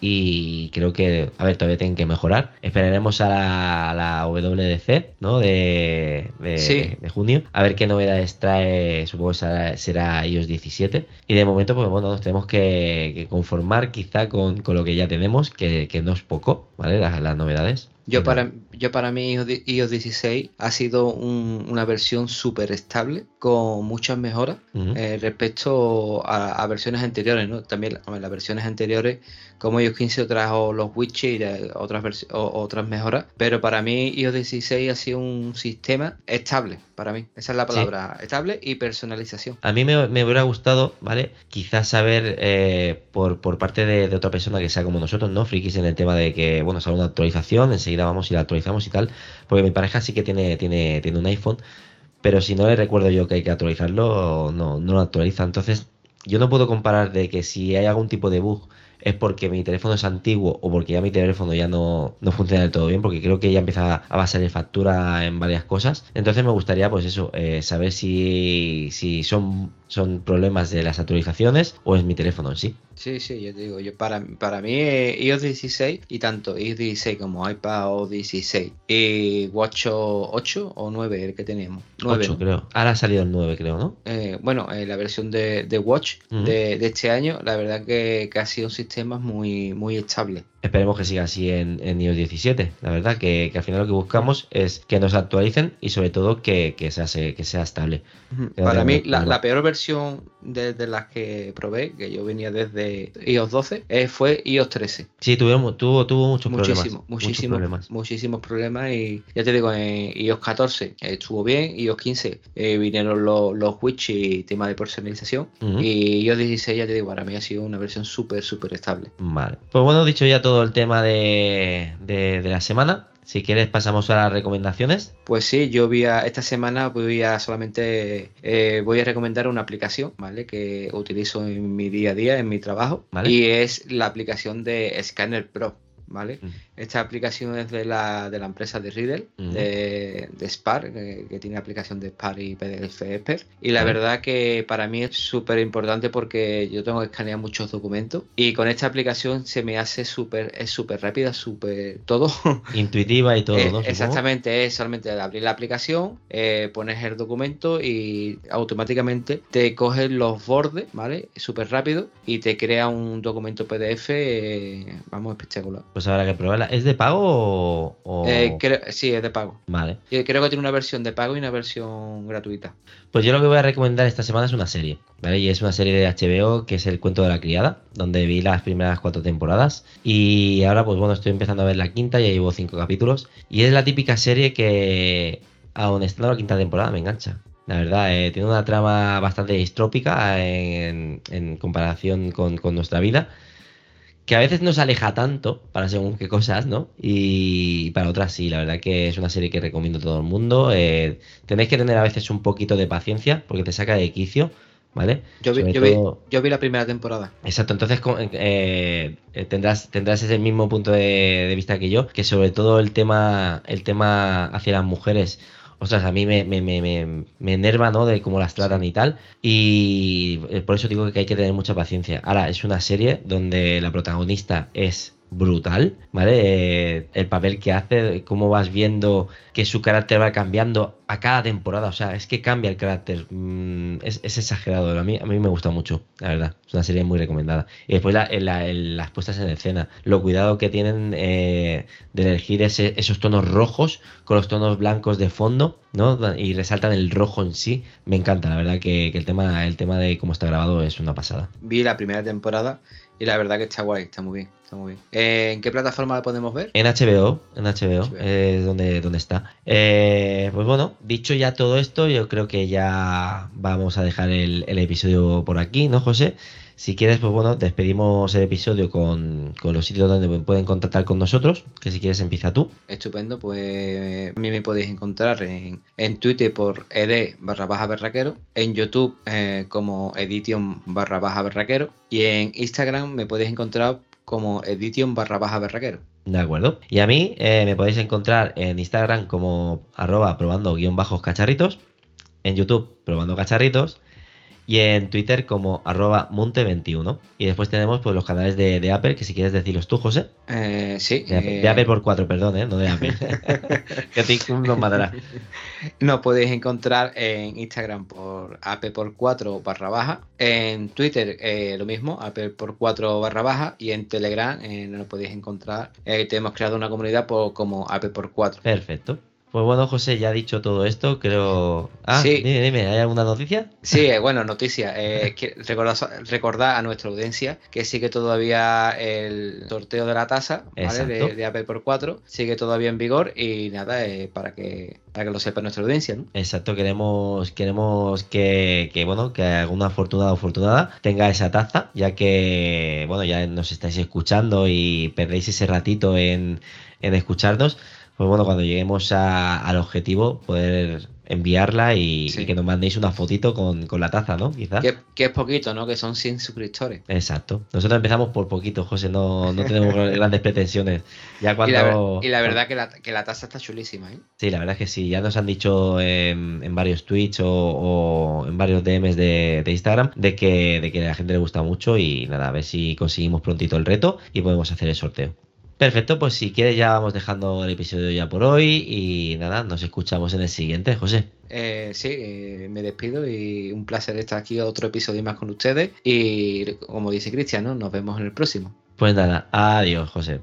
y creo que, a ver, todavía tienen que mejorar. Esperaremos a la, WDC, ¿no? De, de, junio, a ver qué novedades trae, supongo que será, iOS 17. Y de momento, pues bueno, nos tenemos que, conformar quizá con, lo que ya tenemos, que, no es poco, ¿vale? las novedades. Yo para, yo para mí iOS 16 ha sido una versión súper estable con muchas mejoras eh, respecto a, versiones anteriores, ¿no? También las versiones anteriores como iOS 15 trajo los widgets y otras, otras mejoras, pero para mí iOS 16 ha sido un sistema estable, para mí, esa es la palabra, estable y personalización. A mí me, hubiera gustado, ¿vale? Quizás saber eh, por, por parte de, de, otra persona que sea como nosotros, ¿no? Frikis en el tema de que, bueno, sale una actualización, enseguida vamos y la actualizamos y tal, porque mi pareja sí que tiene, tiene, tiene un iPhone, pero si no le recuerdo yo que hay que actualizarlo, no, no lo actualiza. Entonces, yo no puedo comparar de que si hay algún tipo de bug es porque mi teléfono es antiguo o porque ya mi teléfono ya no, no funciona del todo bien, porque creo que ya empieza a basar en factura en varias cosas. Entonces me gustaría, pues eso, eh, saber si, si son, son problemas de las actualizaciones o es mi teléfono en sí. Sí, sí, yo te digo, yo para, para mí eh, iOS 16 y tanto iOS 16 como iPad o 16 y Watch 8 o 9 el que teníamos. 8 creo. Ahora ha salido el 9 creo, ¿no? Eh, bueno, la versión de, Watch de, este año, la verdad que, que ha sido un sistema muy, muy estables. Esperemos que siga así en, en iOS 17. La verdad que, al final lo que buscamos es que nos actualicen y sobre todo que, sea, que sea estable. Para mí, la, peor versión de, las que probé, que yo venía desde iOS 12, eh, fue iOS 13. Sí, tuvo, tuvo, tuvo muchos problemas. Muchísimos, problemas. Muchísimos problemas. Y ya te digo, en iOS 14 estuvo bien, iOS 15 eh, vinieron los, los widgets y tema de personalización. Y iOS 16, ya te digo, para mí ha sido una versión súper, súper estable. Vale. Pues bueno, dicho ya todo todo el tema de, la semana. Si quieres pasamos a las recomendaciones. Pues sí, yo voy a, esta semana voy a solamente eh, voy a recomendar una aplicación, ¿vale? Que utilizo en mi día a día, en mi trabajo. Y es la aplicación de Scanner Pro. ¿Vale? Esta aplicación es de la, de la empresa de Riddle, de, de, Spark, que, tiene aplicación de Spark y PDF Expert. Y la verdad que para mí es súper importante porque yo tengo que escanear muchos documentos y con esta aplicación se me hace súper, es súper rápida, súper todo. Intuitiva y todo, eh, Exactamente, es solamente abrir la aplicación, eh, pones el documento y automáticamente te coges los bordes, ¿vale? Súper rápido y te crea un documento PDF, eh, vamos, espectacular. Pues habrá que probarla. ¿Es de pago o...? Eh, sí, es de pago. Vale. Yo creo que tiene una versión de pago y una versión gratuita. Pues yo lo que voy a recomendar esta semana es una serie, ¿vale? Y es una serie de HBO que es El cuento de la criada, donde vi las primeras cuatro temporadas. Y ahora, pues bueno, estoy empezando a ver la quinta, ya llevo cinco capítulos. Y es la típica serie que, aun estando la quinta temporada, me engancha. La verdad, eh, tiene una trama bastante distrópica en, comparación con, con nuestra vida que a veces no se aleja tanto para según qué cosas, ¿no? Y para otras sí, la verdad que es una serie que recomiendo a todo el mundo. Eh, tenéis que tener a veces un poquito de paciencia porque te saca de quicio. ¿Vale? Yo vi, yo, vi, yo vi, la primera temporada. Exacto, entonces eh, eh, tendrás, tendrás ese mismo punto de, de, vista que yo, que sobre todo el tema, el tema hacia las mujeres ostras, a mí me, me, me, me, enerva, ¿no? De cómo las tratan y tal. Y eh, por eso digo que hay que tener mucha paciencia. Ahora, es una serie donde la protagonista es brutal, ¿vale? Eh, el papel que hace, cómo vas viendo que su carácter va cambiando a cada temporada, o sea, es que cambia el carácter, mm, es, exagerado, a mí, a mí me gusta mucho, la verdad, es una serie muy recomendada. Y después las puestas en escena, lo cuidado que tienen eh, de elegir esos tonos rojos con los tonos blancos de fondo, ¿no? Y resaltan el rojo en sí, me encanta, la verdad que, el, tema, el tema de cómo está grabado es una pasada. Vi la primera temporada y la verdad que está guay, está muy bien. Está muy bien. Eh, ¿En qué plataforma la podemos ver? En HBO, en HBO, es donde, donde está. Eh, pues bueno, dicho ya todo esto, yo creo que ya vamos a dejar el, el episodio por aquí, ¿no, José? Si quieres, pues bueno, despedimos el episodio con, los sitios donde pueden contactar con nosotros, que si quieres empieza tú. Estupendo, pues a mí me podéis encontrar en, Twitter por ed barra baja berraquero, en YouTube eh, como edition barra baja berraquero y en Instagram me podéis encontrar como edition barra baja berraquero. De acuerdo. Y a mí eh, me podéis encontrar en Instagram como arroba probando guion bajos cacharritos, en YouTube probando cacharritos y en Twitter como arroba monte21. Y después tenemos pues los canales de, Apple, que si quieres decirlos tú, José. Eh, sí. De Apple, por cuatro, perdón, ¿eh? no de Apple. que TikTok nos matará. Nos podéis encontrar en Instagram por Apple por 4 barra baja. En Twitter eh, lo mismo, Apple por 4 barra baja. Y en Telegram nos podéis encontrar. hemos creado una comunidad por, como Apple por 4. Perfecto. Pues bueno, José, ya ha dicho todo esto, creo... Ah, sí. dime, dime, ¿hay alguna noticia? Sí, eh, bueno, noticia. Eh, recordar, a nuestra audiencia que sigue todavía el sorteo de la tasa ¿vale? de, Apple por 4, sigue todavía en vigor y nada, eh, para que para que lo sepa nuestra audiencia, ¿no? Exacto, queremos, queremos que, que, bueno, que alguna afortunada o afortunada tenga esa taza, ya que, bueno, ya nos estáis escuchando y perdéis ese ratito en, en escucharnos pues bueno, cuando lleguemos al objetivo, poder enviarla y, que nos mandéis una fotito con, la taza, ¿no? Quizás. Que, es poquito, ¿no? Que son 100 suscriptores. Exacto. Nosotros empezamos por poquito, José, no, no tenemos grandes pretensiones. Ya cuando... y, la, verdad que la, que la taza está chulísima, ¿eh? Sí, la verdad es que sí. Ya nos han dicho en, varios tweets o, en varios DMs de, de, Instagram de que, de que a la gente le gusta mucho y nada, a ver si conseguimos prontito el reto y podemos hacer el sorteo. Perfecto, pues si quieres ya vamos dejando el episodio ya por hoy y nada, nos escuchamos en el siguiente, José. Eh, sí, eh, me despido y un placer estar aquí otro episodio más con ustedes y como dice Cristian, nos vemos en el próximo. Pues nada, adiós, José.